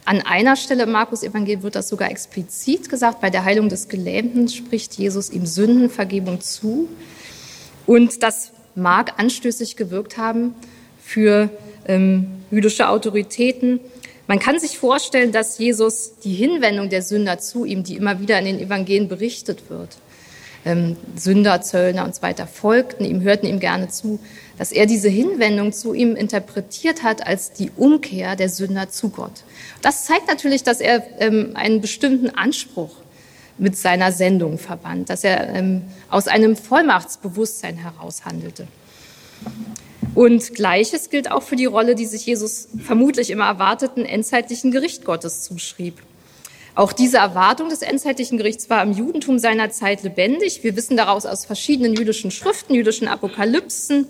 An einer Stelle im Markus-Evangelium wird das sogar explizit gesagt. Bei der Heilung des Gelähmten spricht Jesus ihm Sündenvergebung zu. Und das mag anstößig gewirkt haben für ähm, jüdische Autoritäten. Man kann sich vorstellen, dass Jesus die Hinwendung der Sünder zu ihm, die immer wieder in den Evangelien berichtet wird, ähm, Sünder, Zöllner und so weiter folgten ihm, hörten ihm gerne zu, dass er diese Hinwendung zu ihm interpretiert hat als die Umkehr der Sünder zu Gott. Das zeigt natürlich, dass er ähm, einen bestimmten Anspruch mit seiner Sendung verband, dass er ähm, aus einem Vollmachtsbewusstsein heraus handelte. Und Gleiches gilt auch für die Rolle, die sich Jesus vermutlich im erwarteten endzeitlichen Gericht Gottes zuschrieb. Auch diese Erwartung des endzeitlichen Gerichts war im Judentum seiner Zeit lebendig. Wir wissen daraus aus verschiedenen jüdischen Schriften, jüdischen Apokalypsen,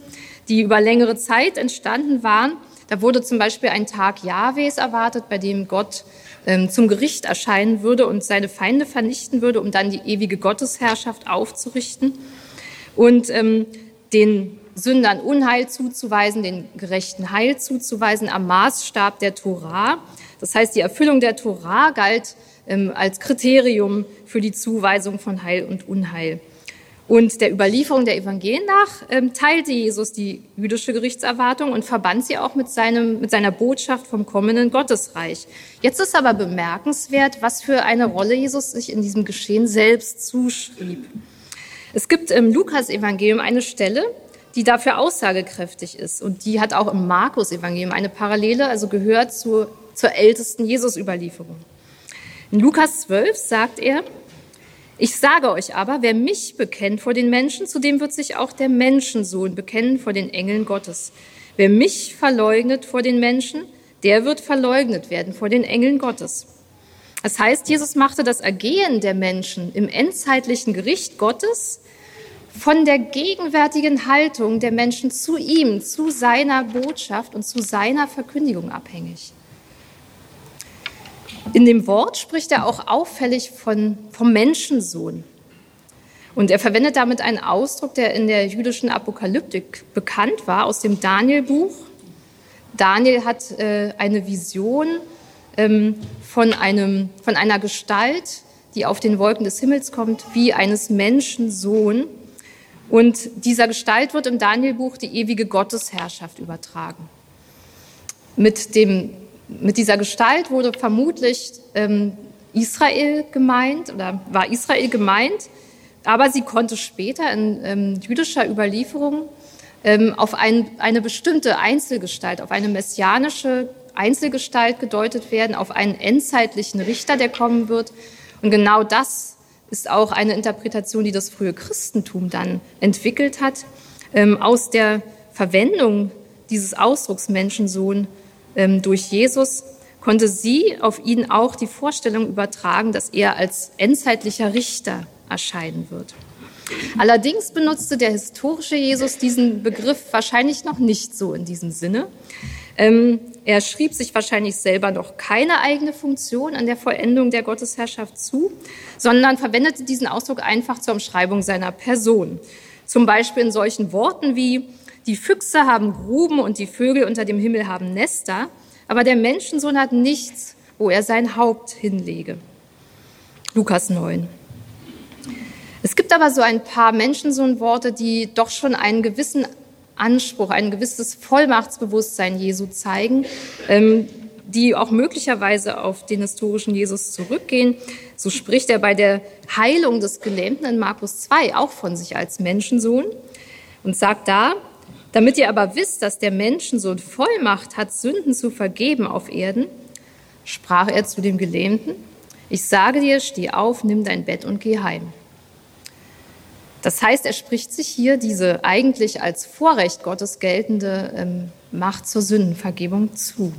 die über längere Zeit entstanden waren. Da wurde zum Beispiel ein Tag Jahwes erwartet, bei dem Gott ähm, zum Gericht erscheinen würde und seine Feinde vernichten würde, um dann die ewige Gottesherrschaft aufzurichten und ähm, den Sündern Unheil zuzuweisen, den Gerechten Heil zuzuweisen am Maßstab der Torah. Das heißt, die Erfüllung der Torah galt ähm, als Kriterium für die Zuweisung von Heil und Unheil. Und der Überlieferung der Evangelien nach ähm, teilte Jesus die jüdische Gerichtserwartung und verband sie auch mit, seinem, mit seiner Botschaft vom kommenden Gottesreich. Jetzt ist aber bemerkenswert, was für eine Rolle Jesus sich in diesem Geschehen selbst zuschrieb. Es gibt im Lukas-Evangelium eine Stelle, die dafür aussagekräftig ist. Und die hat auch im Markus-Evangelium eine Parallele, also gehört zur, zur ältesten Jesus-Überlieferung. In Lukas 12 sagt er, ich sage euch aber, wer mich bekennt vor den Menschen, zu dem wird sich auch der Menschensohn bekennen vor den Engeln Gottes. Wer mich verleugnet vor den Menschen, der wird verleugnet werden vor den Engeln Gottes. Das heißt, Jesus machte das Ergehen der Menschen im endzeitlichen Gericht Gottes von der gegenwärtigen Haltung der Menschen zu ihm, zu seiner Botschaft und zu seiner Verkündigung abhängig. In dem Wort spricht er auch auffällig von, vom Menschensohn. Und er verwendet damit einen Ausdruck, der in der jüdischen Apokalyptik bekannt war, aus dem Daniel-Buch. Daniel hat äh, eine Vision ähm, von, einem, von einer Gestalt, die auf den Wolken des Himmels kommt, wie eines Menschensohn. Und dieser Gestalt wird im Danielbuch die ewige Gottesherrschaft übertragen. Mit, dem, mit dieser Gestalt wurde vermutlich ähm, Israel gemeint oder war Israel gemeint, aber sie konnte später in ähm, jüdischer Überlieferung ähm, auf ein, eine bestimmte Einzelgestalt, auf eine messianische Einzelgestalt gedeutet werden, auf einen endzeitlichen Richter, der kommen wird. Und genau das ist auch eine Interpretation, die das frühe Christentum dann entwickelt hat, ähm, aus der Verwendung dieses Ausdrucks Menschensohn durch Jesus konnte sie auf ihn auch die Vorstellung übertragen, dass er als endzeitlicher Richter erscheinen wird. Allerdings benutzte der historische Jesus diesen Begriff wahrscheinlich noch nicht so in diesem Sinne. Ähm, er schrieb sich wahrscheinlich selber noch keine eigene Funktion an der Vollendung der Gottesherrschaft zu, sondern verwendete diesen Ausdruck einfach zur Umschreibung seiner Person. Zum Beispiel in solchen Worten wie, die Füchse haben Gruben und die Vögel unter dem Himmel haben Nester, aber der Menschensohn hat nichts, wo er sein Haupt hinlege. Lukas 9. Es gibt aber so ein paar Menschensohnworte, die doch schon einen gewissen Anspruch, ein gewisses Vollmachtsbewusstsein Jesu zeigen, ähm, die auch möglicherweise auf den historischen Jesus zurückgehen. So spricht er bei der Heilung des Gelähmten in Markus 2 auch von sich als Menschensohn und sagt da, damit ihr aber wisst, dass der Menschensohn Vollmacht hat, Sünden zu vergeben auf Erden, sprach er zu dem Gelähmten, ich sage dir, steh auf, nimm dein Bett und geh heim. Das heißt, er spricht sich hier diese eigentlich als Vorrecht Gottes geltende ähm, Macht zur Sündenvergebung zu.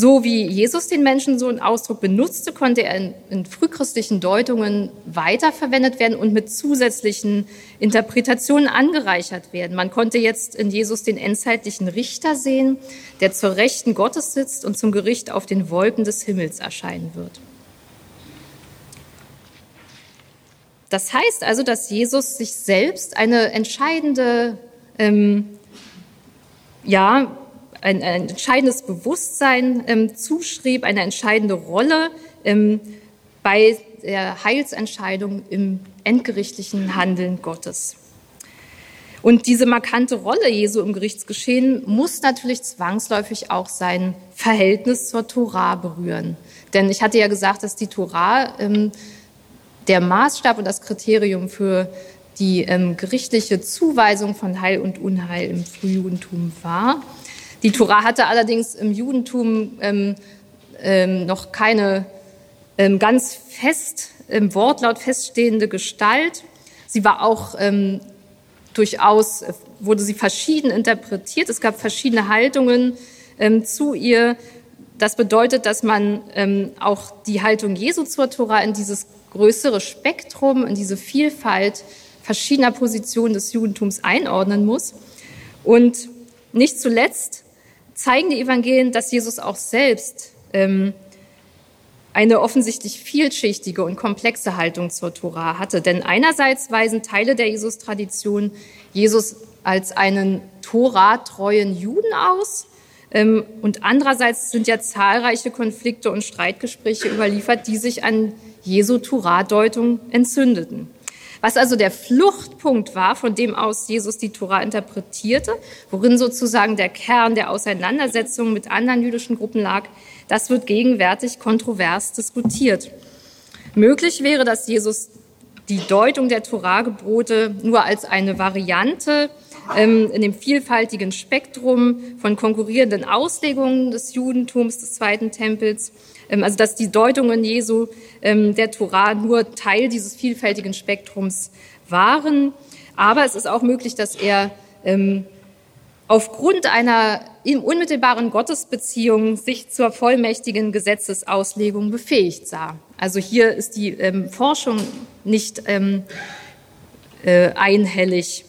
So wie Jesus den Menschen so einen Ausdruck benutzte, konnte er in, in, frühchristlichen Deutungen weiterverwendet werden und mit zusätzlichen Interpretationen angereichert werden. Man konnte jetzt in Jesus den endzeitlichen Richter sehen, der zur Rechten Gottes sitzt und zum Gericht auf den Wolken des Himmels erscheinen wird. Das heißt also, dass Jesus sich selbst eine entscheidende, ähm, ja, ein, ein entscheidendes Bewusstsein ähm, zuschrieb, eine entscheidende Rolle ähm, bei der Heilsentscheidung im endgerichtlichen Handeln Gottes. Und diese markante Rolle Jesu im Gerichtsgeschehen muss natürlich zwangsläufig auch sein Verhältnis zur Tora berühren. Denn ich hatte ja gesagt, dass die Tora ähm, der Maßstab und das Kriterium für die ähm, gerichtliche Zuweisung von Heil und Unheil im Frühjudentum war. Die Tora hatte allerdings im Judentum ähm, ähm, noch keine ähm, ganz fest im Wortlaut feststehende Gestalt. Sie war auch ähm, durchaus, wurde sie verschieden interpretiert. Es gab verschiedene Haltungen ähm, zu ihr. Das bedeutet, dass man ähm, auch die Haltung Jesu zur Tora in dieses größere Spektrum, in diese Vielfalt verschiedener Positionen des Judentums einordnen muss. Und nicht zuletzt zeigen die Evangelien, dass Jesus auch selbst ähm, eine offensichtlich vielschichtige und komplexe Haltung zur Tora hatte. Denn einerseits weisen Teile der Jesus-Tradition Jesus als einen Tora-treuen Juden aus. Ähm, und andererseits sind ja zahlreiche Konflikte und Streitgespräche überliefert, die sich an Jesu Tora-Deutung entzündeten. Was also der Fluchtpunkt war, von dem aus Jesus die Tora interpretierte, worin sozusagen der Kern der Auseinandersetzung mit anderen jüdischen Gruppen lag, das wird gegenwärtig kontrovers diskutiert. Möglich wäre, dass Jesus die Deutung der Torah-Gebote nur als eine Variante ähm, in dem vielfältigen Spektrum von konkurrierenden Auslegungen des Judentums des Zweiten Tempels, also dass die Deutungen Jesu ähm, der Torah nur Teil dieses vielfältigen Spektrums waren. Aber es ist auch möglich, dass er ähm, aufgrund einer im unmittelbaren Gottesbeziehung sich zur vollmächtigen Gesetzesauslegung befähigt sah. Also hier ist die ähm, Forschung nicht ähm, äh, einhellig.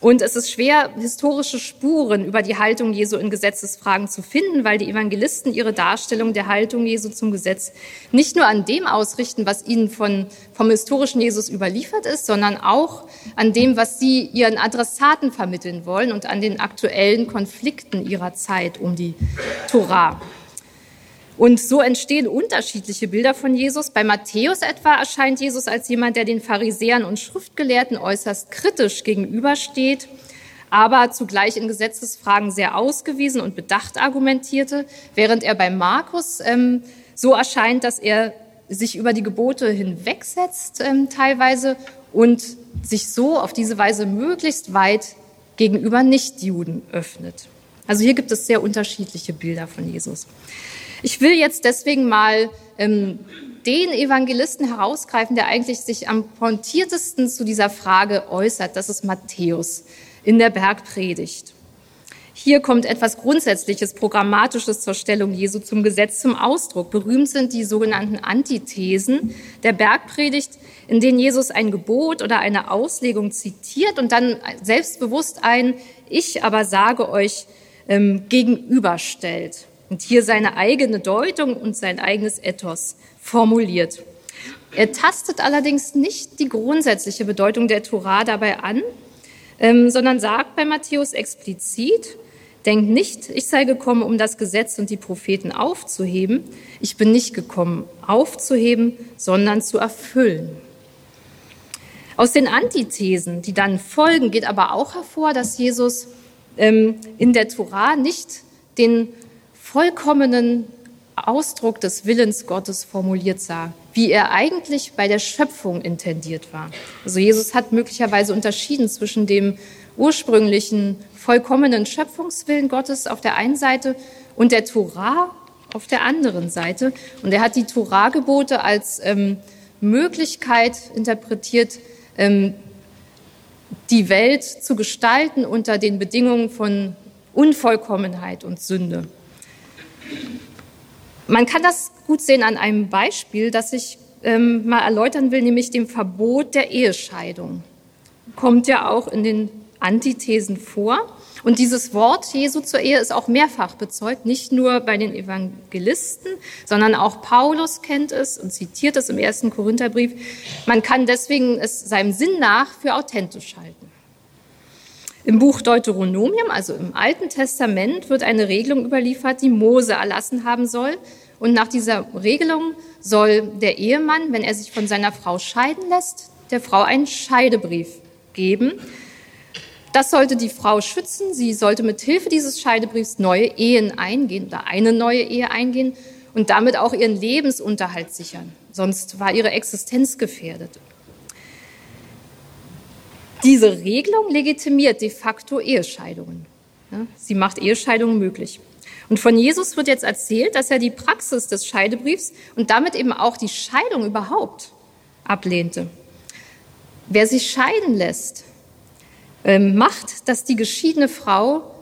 Und es ist schwer, historische Spuren über die Haltung Jesu in Gesetzesfragen zu finden, weil die Evangelisten ihre Darstellung der Haltung Jesu zum Gesetz nicht nur an dem ausrichten, was ihnen von, vom historischen Jesus überliefert ist, sondern auch an dem, was sie ihren Adressaten vermitteln wollen und an den aktuellen Konflikten ihrer Zeit um die Torah. Und so entstehen unterschiedliche Bilder von Jesus. Bei Matthäus etwa erscheint Jesus als jemand, der den Pharisäern und Schriftgelehrten äußerst kritisch gegenübersteht, aber zugleich in Gesetzesfragen sehr ausgewiesen und bedacht argumentierte, während er bei Markus ähm, so erscheint, dass er sich über die Gebote hinwegsetzt ähm, teilweise und sich so auf diese Weise möglichst weit gegenüber Nichtjuden öffnet. Also hier gibt es sehr unterschiedliche Bilder von Jesus. Ich will jetzt deswegen mal ähm, den Evangelisten herausgreifen, der eigentlich sich am pointiertesten zu dieser Frage äußert. Das ist Matthäus in der Bergpredigt. Hier kommt etwas Grundsätzliches, Programmatisches zur Stellung Jesu zum Gesetz zum Ausdruck. Berühmt sind die sogenannten Antithesen der Bergpredigt, in denen Jesus ein Gebot oder eine Auslegung zitiert und dann selbstbewusst ein Ich aber sage euch ähm, gegenüberstellt und hier seine eigene Deutung und sein eigenes Ethos formuliert. Er tastet allerdings nicht die grundsätzliche Bedeutung der Torah dabei an, ähm, sondern sagt bei Matthäus explizit, denkt nicht, ich sei gekommen, um das Gesetz und die Propheten aufzuheben. Ich bin nicht gekommen, aufzuheben, sondern zu erfüllen. Aus den Antithesen, die dann folgen, geht aber auch hervor, dass Jesus ähm, in der Torah nicht den vollkommenen Ausdruck des Willens Gottes formuliert sah, wie er eigentlich bei der Schöpfung intendiert war. Also Jesus hat möglicherweise unterschieden zwischen dem ursprünglichen vollkommenen Schöpfungswillen Gottes auf der einen Seite und der Torah auf der anderen Seite. Und er hat die Torah-Gebote als ähm, Möglichkeit interpretiert, ähm, die Welt zu gestalten unter den Bedingungen von Unvollkommenheit und Sünde. Man kann das gut sehen an einem Beispiel, das ich ähm, mal erläutern will, nämlich dem Verbot der Ehescheidung. Kommt ja auch in den Antithesen vor. Und dieses Wort Jesu zur Ehe ist auch mehrfach bezeugt, nicht nur bei den Evangelisten, sondern auch Paulus kennt es und zitiert es im ersten Korintherbrief. Man kann deswegen es seinem Sinn nach für authentisch halten. Im Buch Deuteronomium, also im Alten Testament, wird eine Regelung überliefert, die Mose erlassen haben soll. Und nach dieser Regelung soll der Ehemann, wenn er sich von seiner Frau scheiden lässt, der Frau einen Scheidebrief geben. Das sollte die Frau schützen. Sie sollte mit Hilfe dieses Scheidebriefs neue Ehen eingehen oder eine neue Ehe eingehen und damit auch ihren Lebensunterhalt sichern. Sonst war ihre Existenz gefährdet. Diese Regelung legitimiert de facto Ehescheidungen. Sie macht Ehescheidungen möglich. Und von Jesus wird jetzt erzählt, dass er die Praxis des Scheidebriefs und damit eben auch die Scheidung überhaupt ablehnte. Wer sich scheiden lässt, ähm, macht, dass die geschiedene Frau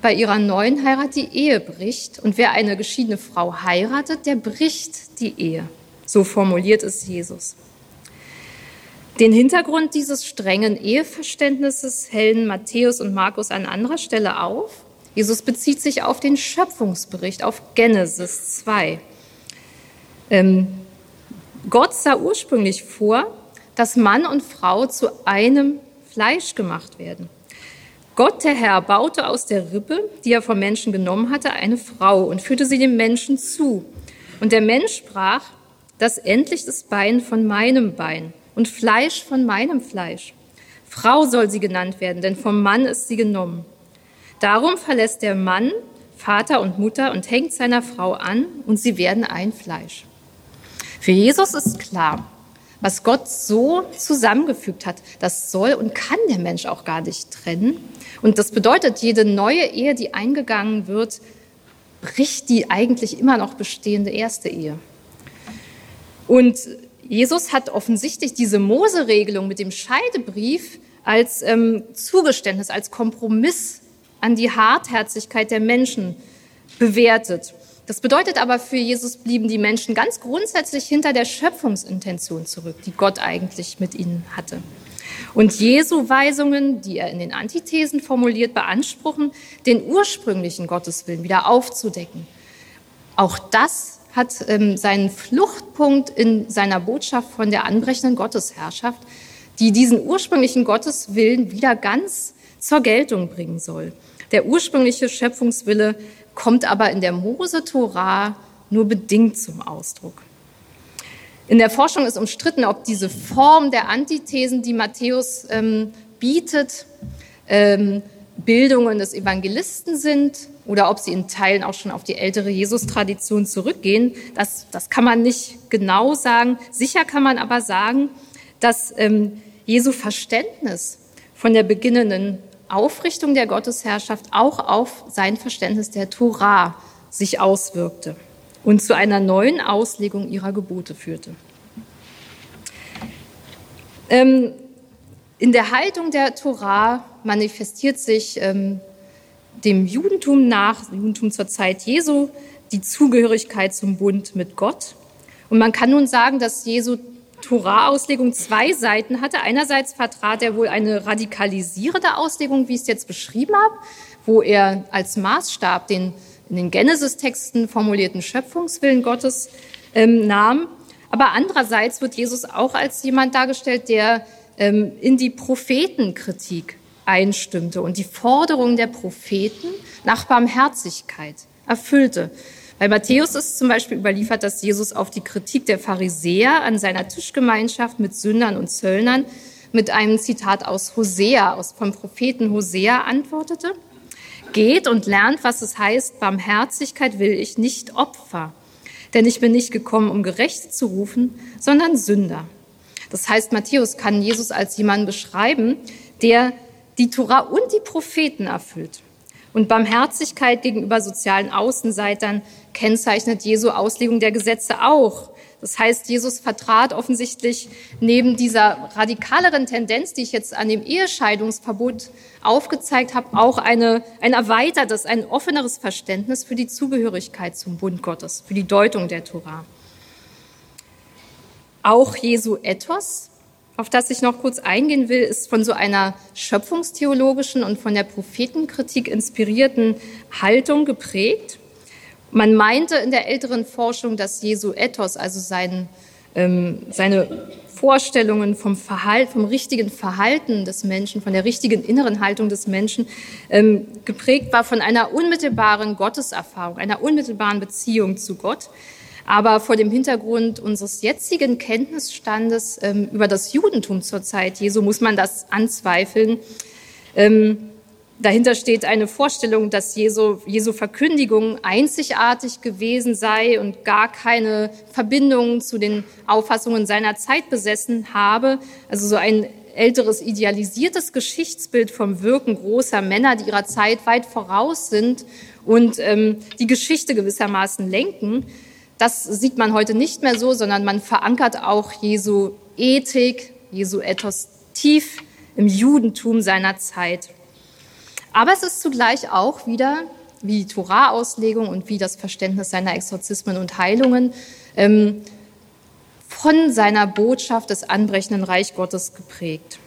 bei ihrer neuen Heirat die Ehe bricht. Und wer eine geschiedene Frau heiratet, der bricht die Ehe. So formuliert es Jesus. Den Hintergrund dieses strengen Eheverständnisses hellen Matthäus und Markus an anderer Stelle auf. Jesus bezieht sich auf den Schöpfungsbericht, auf Genesis 2. Ähm, Gott sah ursprünglich vor, dass Mann und Frau zu einem Fleisch gemacht werden. Gott, der Herr, baute aus der Rippe, die er vom Menschen genommen hatte, eine Frau und führte sie dem Menschen zu. Und der Mensch sprach, das endlich das Bein von meinem Bein und Fleisch von meinem Fleisch. Frau soll sie genannt werden, denn vom Mann ist sie genommen. Darum verlässt der Mann Vater und Mutter und hängt seiner Frau an und sie werden ein Fleisch. Für Jesus ist klar, was Gott so zusammengefügt hat, das soll und kann der Mensch auch gar nicht trennen. Und das bedeutet, jede neue Ehe, die eingegangen wird, bricht die eigentlich immer noch bestehende erste Ehe. Und Jesus hat offensichtlich diese Mose-Regelung mit dem Scheidebrief als ähm, Zugeständnis, als Kompromiss an die Hartherzigkeit der Menschen bewertet. Das bedeutet aber, für Jesus blieben die Menschen ganz grundsätzlich hinter der Schöpfungsintention zurück, die Gott eigentlich mit ihnen hatte. Und Jesu Weisungen, die er in den Antithesen formuliert, beanspruchen, den ursprünglichen Gotteswillen wieder aufzudecken. Auch das hat ähm, seinen Fluchtpunkt in seiner Botschaft von der anbrechenden Gottesherrschaft, die diesen ursprünglichen Gotteswillen wieder ganz zur Geltung bringen soll. Der ursprüngliche Schöpfungswille kommt aber in der Mose-Torah nur bedingt zum Ausdruck. In der Forschung ist umstritten, ob diese Form der Antithesen, die Matthäus ähm, bietet, ähm, Bildungen des Evangelisten sind oder ob sie in Teilen auch schon auf die ältere Jesus-Tradition zurückgehen. Das, das kann man nicht genau sagen. Sicher kann man aber sagen, dass ähm, Jesu Verständnis von der beginnenden Aufrichtung der Gottesherrschaft auch auf sein Verständnis der Torah sich auswirkte und zu einer neuen Auslegung ihrer Gebote führte. Ähm, in der Haltung der Torah manifestiert sich ähm, dem Judentum nach, Judentum zur Zeit Jesu, die Zugehörigkeit zum Bund mit Gott. Und man kann nun sagen, dass Jesu Torah-Auslegung zwei Seiten hatte. Einerseits vertrat er wohl eine radikalisierende Auslegung, wie ich es jetzt beschrieben habe, wo er als Maßstab den in den Genesis-Texten formulierten Schöpfungswillen Gottes ähm, nahm. Aber andererseits wird Jesus auch als jemand dargestellt, der ähm, in die Prophetenkritik einstimmte und die Forderungen der Propheten nach Barmherzigkeit erfüllte. Bei Matthäus ist zum Beispiel überliefert, dass Jesus auf die Kritik der Pharisäer an seiner Tischgemeinschaft mit Sündern und Zöllnern mit einem Zitat aus Hosea, aus vom Propheten Hosea antwortete. Geht und lernt, was es heißt, Barmherzigkeit will ich, nicht Opfer. Denn ich bin nicht gekommen, um Gerechte zu rufen, sondern Sünder. Das heißt, Matthäus kann Jesus als jemanden beschreiben, der die Tora und die Propheten erfüllt. Und Barmherzigkeit gegenüber sozialen Außenseitern kennzeichnet Jesu Auslegung der Gesetze auch. Das heißt, Jesus vertrat offensichtlich neben dieser radikaleren Tendenz, die ich jetzt an dem Ehescheidungsverbot aufgezeigt habe, auch eine, ein erweitertes, ein offeneres Verständnis für die Zugehörigkeit zum Bund Gottes, für die Deutung der Tora. Auch Jesu Ethos auf das ich noch kurz eingehen will, ist von so einer schöpfungstheologischen und von der Prophetenkritik inspirierten Haltung geprägt. Man meinte in der älteren Forschung, dass Jesu Ethos, also sein, ähm, seine Vorstellungen, vom Verhalten, vom richtigen Verhalten des Menschen, von der richtigen inneren Haltung des Menschen ähm, geprägt war von einer unmittelbaren Gotteserfahrung, einer unmittelbaren Beziehung zu Gott. Aber vor dem Hintergrund unseres jetzigen Kenntnisstandes ähm, über das Judentum zur Zeit Jesu muss man das anzweifeln. Ähm, Dahinter steht eine Vorstellung, dass Jesu, Jesu Verkündigung einzigartig gewesen sei und gar keine Verbindung zu den Auffassungen seiner Zeit besessen habe. Also so ein älteres idealisiertes Geschichtsbild vom Wirken großer Männer, die ihrer Zeit weit voraus sind und ähm, die Geschichte gewissermaßen lenken. Das sieht man heute nicht mehr so, sondern man verankert auch Jesu Ethik, Jesu Ethos tief im Judentum seiner Zeit. Aber es ist zugleich auch wieder, wie die Torah-Auslegung und wie das Verständnis seiner Exorzismen und Heilungen, ähm, von seiner Botschaft des anbrechenden Reich Gottes geprägt.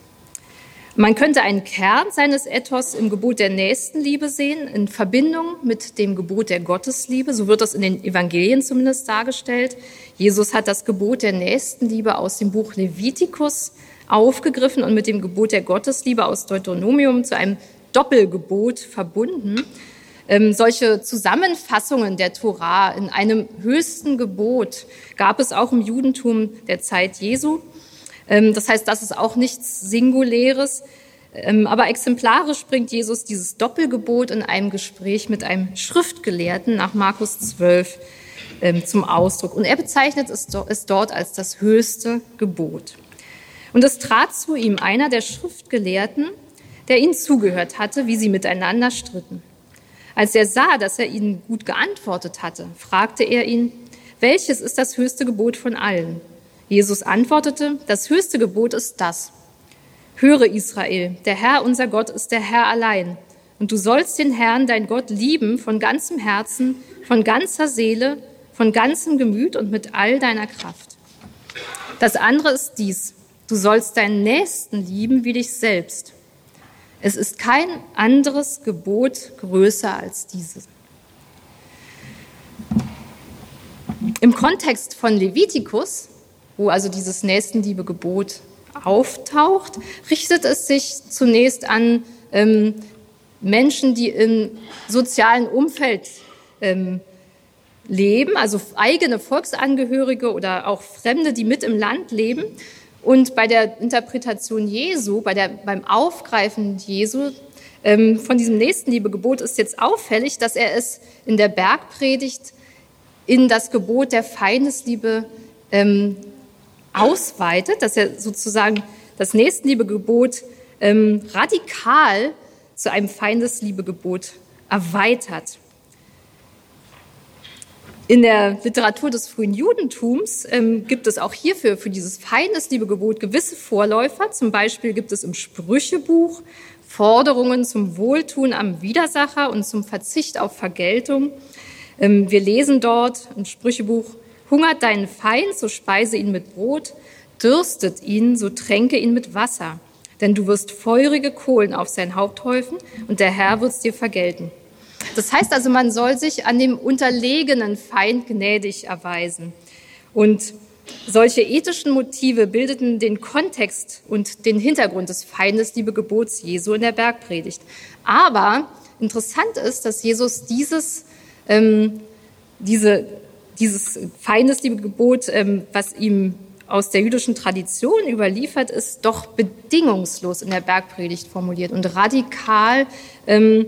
Man könnte einen Kern seines Ethos im Gebot der Nächstenliebe sehen, in Verbindung mit dem Gebot der Gottesliebe. So wird das in den Evangelien zumindest dargestellt. Jesus hat das Gebot der Nächstenliebe aus dem Buch Levitikus aufgegriffen und mit dem Gebot der Gottesliebe aus Deuteronomium zu einem Doppelgebot verbunden. Ähm, solche Zusammenfassungen der Tora in einem höchsten Gebot gab es auch im Judentum der Zeit Jesu. Ähm, das heißt, das ist auch nichts Singuläres. Ähm, aber exemplarisch bringt Jesus dieses Doppelgebot in einem Gespräch mit einem Schriftgelehrten nach Markus 12 ähm, zum Ausdruck. Und er bezeichnet es, es dort als das höchste Gebot. Und es trat zu ihm einer der Schriftgelehrten, der ihnen zugehört hatte, wie sie miteinander stritten. Als er sah, dass er ihnen gut geantwortet hatte, fragte er ihn, welches ist das höchste Gebot von allen? Jesus antwortete, das höchste Gebot ist das. Höre Israel, der Herr unser Gott ist der Herr allein. Und du sollst den Herrn, dein Gott, lieben von ganzem Herzen, von ganzer Seele, von ganzem Gemüt und mit all deiner Kraft. Das andere ist dies. Du sollst deinen Nächsten lieben wie dich selbst. Es ist kein anderes Gebot größer als dieses. Im Kontext von Levitikus, wo also dieses Nächstenliebe-Gebot auftaucht, richtet es sich zunächst an ähm, Menschen, die im sozialen Umfeld ähm, leben, also eigene Volksangehörige oder auch Fremde, die mit im Land leben. Und bei der Interpretation Jesu, bei der, beim Aufgreifen Jesu ähm, von diesem Nächstenliebegebot ist jetzt auffällig, dass er es in der Bergpredigt in das Gebot der Feindesliebe ähm, ausweitet, dass er sozusagen das Nächstenliebegebot ähm, radikal zu einem Feindesliebegebot erweitert. In der Literatur des frühen Judentums ähm, gibt es auch hierfür, für dieses Feindesliebegebot, gewisse Vorläufer. Zum Beispiel gibt es im Sprüchebuch Forderungen zum Wohltun am Widersacher und zum Verzicht auf Vergeltung. Ähm, wir lesen dort im Sprüchebuch, hungert deinen Feind, so speise ihn mit Brot, dürstet ihn, so tränke ihn mit Wasser. Denn du wirst feurige Kohlen auf sein Haupt häufen und der Herr wird's dir vergelten. Das heißt also, man soll sich an dem unterlegenen Feind gnädig erweisen. Und solche ethischen Motive bildeten den Kontext und den Hintergrund des Feindesliebe-Gebots Jesu in der Bergpredigt. Aber interessant ist, dass Jesus dieses, ähm, diese, dieses Feindesliebe-Gebot, ähm, was ihm aus der jüdischen Tradition überliefert ist, doch bedingungslos in der Bergpredigt formuliert und radikal ähm,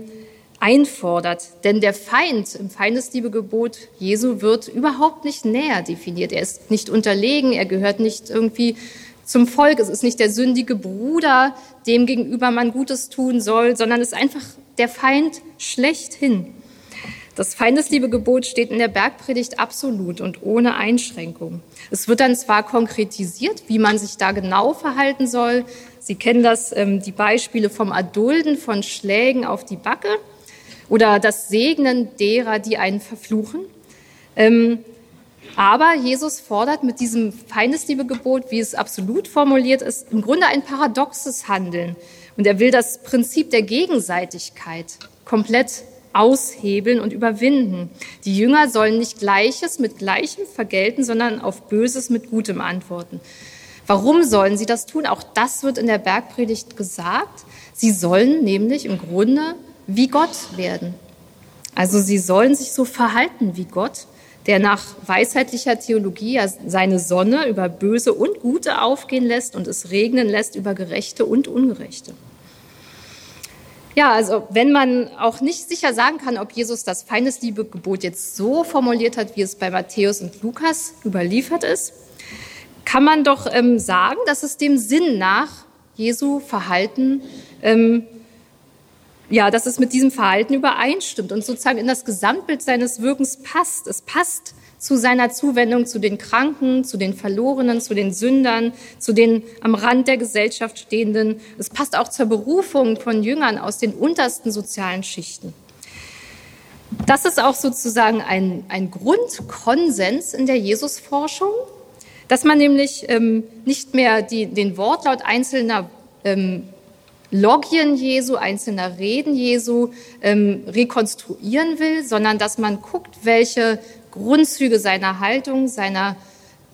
einfordert. Denn der Feind im Feindesliebegebot Jesu wird überhaupt nicht näher definiert. Er ist nicht unterlegen, er gehört nicht irgendwie zum Volk. Es ist nicht der sündige Bruder, dem gegenüber man Gutes tun soll, sondern es ist einfach der Feind schlechthin. Das Feindesliebegebot steht in der Bergpredigt absolut und ohne Einschränkung. Es wird dann zwar konkretisiert, wie man sich da genau verhalten soll. Sie kennen das, ähm, die Beispiele vom Erdulden von Schlägen auf die Backe oder das Segnen derer, die einen verfluchen. Ähm, aber Jesus fordert mit diesem Feindesliebegebot, wie es absolut formuliert ist, im Grunde ein paradoxes Handeln. Und er will das Prinzip der Gegenseitigkeit komplett aushebeln und überwinden. Die Jünger sollen nicht Gleiches mit Gleichem vergelten, sondern auf Böses mit Gutem antworten. Warum sollen sie das tun? Auch das wird in der Bergpredigt gesagt. Sie sollen nämlich im Grunde wie Gott werden. Also sie sollen sich so verhalten wie Gott, der nach weisheitlicher Theologie seine Sonne über Böse und Gute aufgehen lässt und es regnen lässt über Gerechte und Ungerechte. Ja, also wenn man auch nicht sicher sagen kann, ob Jesus das Feindesliebe-Gebot jetzt so formuliert hat, wie es bei Matthäus und Lukas überliefert ist, kann man doch ähm, sagen, dass es dem Sinn nach Jesu Verhalten, ähm, ja, dass es mit diesem Verhalten übereinstimmt und sozusagen in das Gesamtbild seines Wirkens passt. Es passt zu seiner Zuwendung zu den Kranken, zu den Verlorenen, zu den Sündern, zu den am Rand der Gesellschaft stehenden. Es passt auch zur Berufung von Jüngern aus den untersten sozialen Schichten. Das ist auch sozusagen ein, ein Grundkonsens in der Jesusforschung, dass man nämlich ähm, nicht mehr die, den Wortlaut einzelner ähm, Logien Jesu, einzelner Reden Jesu ähm, rekonstruieren will, sondern dass man guckt, welche Grundzüge seiner Haltung, seiner,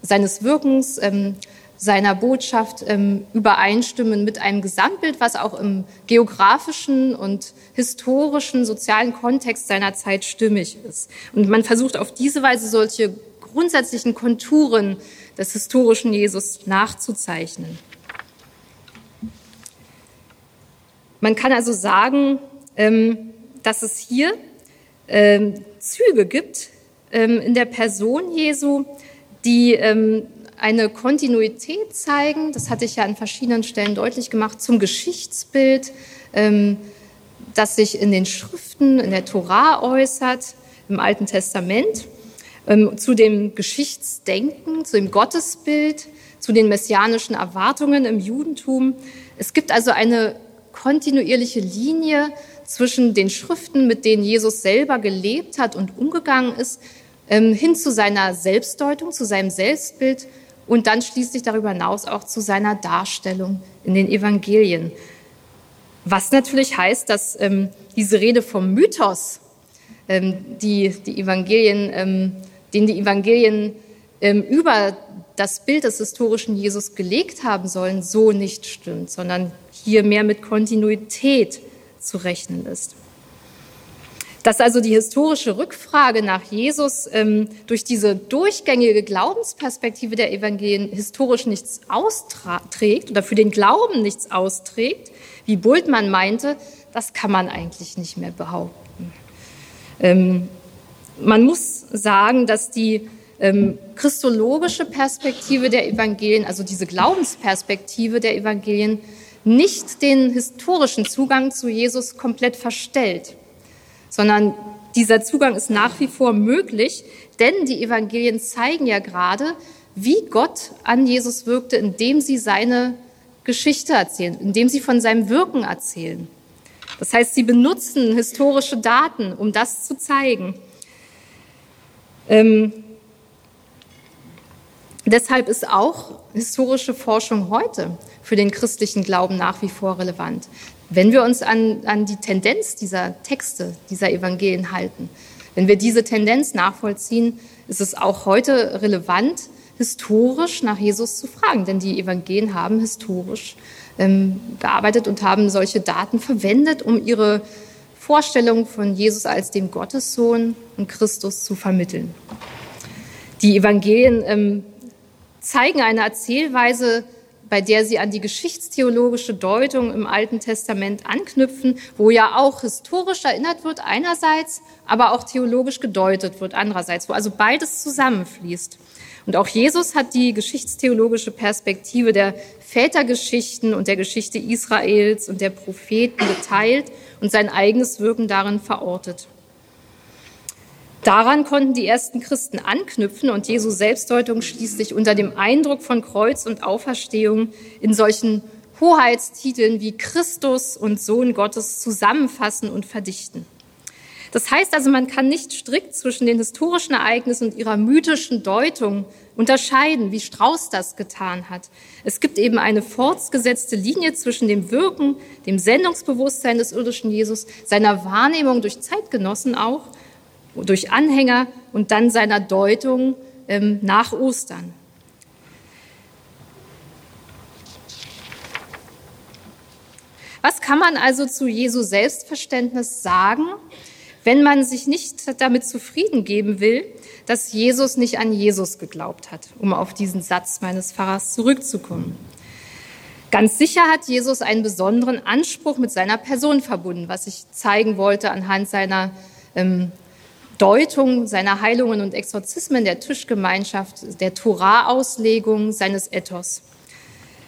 seines Wirkens, ähm, seiner Botschaft ähm, übereinstimmen mit einem Gesamtbild, was auch im geografischen und historischen, sozialen Kontext seiner Zeit stimmig ist. Und man versucht auf diese Weise solche grundsätzlichen Konturen des historischen Jesus nachzuzeichnen. Man kann also sagen, ähm, dass es hier ähm, Züge gibt, in der Person Jesu, die ähm, eine Kontinuität zeigen, das hatte ich ja an verschiedenen Stellen deutlich gemacht, zum Geschichtsbild, ähm, das sich in den Schriften, in der Torah äußert, im Alten Testament, zu dem Geschichtsdenken, zu dem Gottesbild, zu den messianischen Erwartungen im Judentum. Es gibt also eine kontinuierliche Linie zwischen den Schriften, mit denen Jesus selber gelebt hat und umgegangen ist, ähm, hin zu seiner Selbstdeutung, zu seinem Selbstbild und dann schließlich darüber hinaus auch zu seiner Darstellung in den Evangelien. Was natürlich heißt, dass ähm, diese Rede vom Mythos, ähm, die die Evangelien, ähm, den die Evangelien ähm, über das Bild des historischen Jesus gelegt haben sollen, so nicht stimmt, sondern hier mehr mit Kontinuität zu rechnen ist. Dass also die historische Rückfrage nach Jesus ähm, durch diese durchgängige Glaubensperspektive der Evangelien historisch nichts austrägt oder für den Glauben nichts austrägt, wie Bultmann meinte, das kann man eigentlich nicht mehr behaupten. Ähm, man muss sagen, dass die ähm, christologische Perspektive der Evangelien, also diese Glaubensperspektive der Evangelien, nicht den historischen Zugang zu Jesus komplett verstellt sondern dieser Zugang ist nach wie vor möglich, denn die Evangelien zeigen ja gerade, wie Gott an Jesus wirkte, indem sie seine Geschichte erzählen, indem sie von seinem Wirken erzählen. Das heißt, sie benutzen historische Daten, um das zu zeigen. Ähm, deshalb ist auch historische Forschung heute für den christlichen Glauben nach wie vor relevant. Wenn wir uns an, an die Tendenz dieser Texte, dieser Evangelien halten, wenn wir diese Tendenz nachvollziehen, ist es auch heute relevant, historisch nach Jesus zu fragen, denn die Evangelien haben historisch ähm, gearbeitet und haben solche Daten verwendet, um ihre Vorstellung von Jesus als dem Gottessohn und Christus zu vermitteln. Die Evangelien ähm, zeigen eine Erzählweise, bei der sie an die geschichtstheologische Deutung im Alten Testament anknüpfen, wo ja auch historisch erinnert wird einerseits, aber auch theologisch gedeutet wird andererseits, wo also beides zusammenfließt. Und auch Jesus hat die geschichtstheologische Perspektive der Vätergeschichten und der Geschichte Israels und der Propheten geteilt und sein eigenes Wirken darin verortet. Daran konnten die ersten Christen anknüpfen und Jesu Selbstdeutung schließlich unter dem Eindruck von Kreuz und Auferstehung in solchen Hoheitstiteln wie Christus und Sohn Gottes zusammenfassen und verdichten. Das heißt also, man kann nicht strikt zwischen den historischen Ereignissen und ihrer mythischen Deutung unterscheiden, wie Strauß das getan hat. Es gibt eben eine fortgesetzte Linie zwischen dem Wirken, dem Sendungsbewusstsein des irdischen Jesus, seiner Wahrnehmung durch Zeitgenossen auch durch Anhänger und dann seiner Deutung ähm, nach Ostern. Was kann man also zu Jesu Selbstverständnis sagen, wenn man sich nicht damit zufrieden geben will, dass Jesus nicht an Jesus geglaubt hat, um auf diesen Satz meines Pfarrers zurückzukommen? Ganz sicher hat Jesus einen besonderen Anspruch mit seiner Person verbunden, was ich zeigen wollte anhand seiner ähm, Deutung seiner Heilungen und Exorzismen der Tischgemeinschaft, der Torah-Auslegung seines Ethos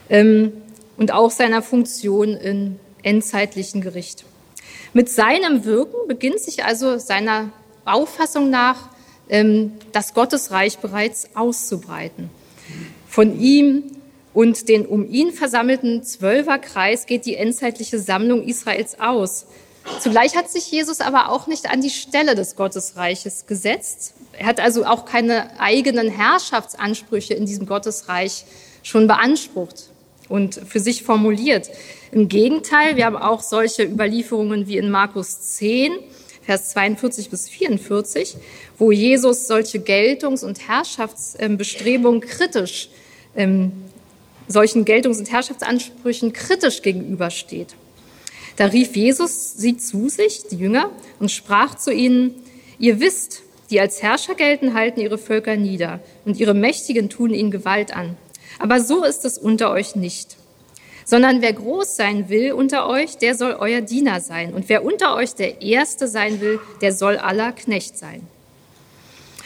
ähm, und auch seiner Funktion im endzeitlichen Gericht. Mit seinem Wirken beginnt sich also seiner Auffassung nach ähm, das Gottesreich bereits auszubreiten. Von ihm und den um ihn versammelten Zwölferkreis geht die endzeitliche Sammlung Israels aus. Zugleich hat sich Jesus aber auch nicht an die Stelle des Gottesreiches gesetzt. Er hat also auch keine eigenen Herrschaftsansprüche in diesem Gottesreich schon beansprucht und für sich formuliert. Im Gegenteil, wir haben auch solche Überlieferungen wie in Markus 10, Vers 42 bis 44, wo Jesus solche Geltungs- und Herrschaftsbestrebungen kritisch, ähm, solchen Geltungs- und Herrschaftsansprüchen kritisch gegenübersteht. Da rief Jesus sie zu sich, die Jünger, und sprach zu ihnen, ihr wisst, die als Herrscher gelten, halten ihre Völker nieder, und ihre Mächtigen tun ihnen Gewalt an. Aber so ist es unter euch nicht. Sondern wer groß sein will unter euch, der soll euer Diener sein. Und wer unter euch der Erste sein will, der soll aller Knecht sein.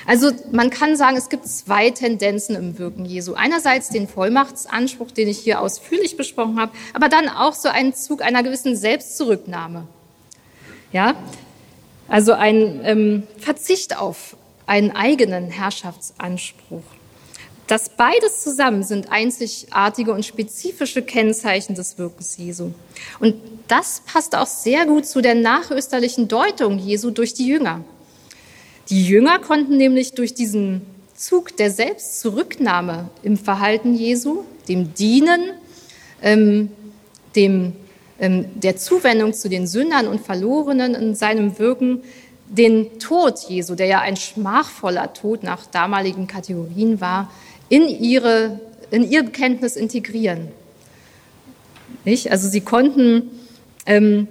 Also man kann sagen, es gibt zwei Tendenzen im Wirken Jesu. Einerseits den Vollmachtsanspruch, den ich hier ausführlich besprochen habe, aber dann auch so einen Zug einer gewissen Selbstzurücknahme. Ja, also ein ähm, Verzicht auf einen eigenen Herrschaftsanspruch. Das beides zusammen sind einzigartige und spezifische Kennzeichen des Wirkens Jesu. Und das passt auch sehr gut zu der nachösterlichen Deutung Jesu durch die Jünger. Die Jünger konnten nämlich durch diesen Zug der Selbstzurücknahme im Verhalten Jesu, dem Dienen, ähm, dem, ähm, der Zuwendung zu den Sündern und Verlorenen in seinem Wirken, den Tod Jesu, der ja ein schmachvoller Tod nach damaligen Kategorien war, in, ihre, in ihr Bekenntnis integrieren. Nicht? Also sie konnten ähm,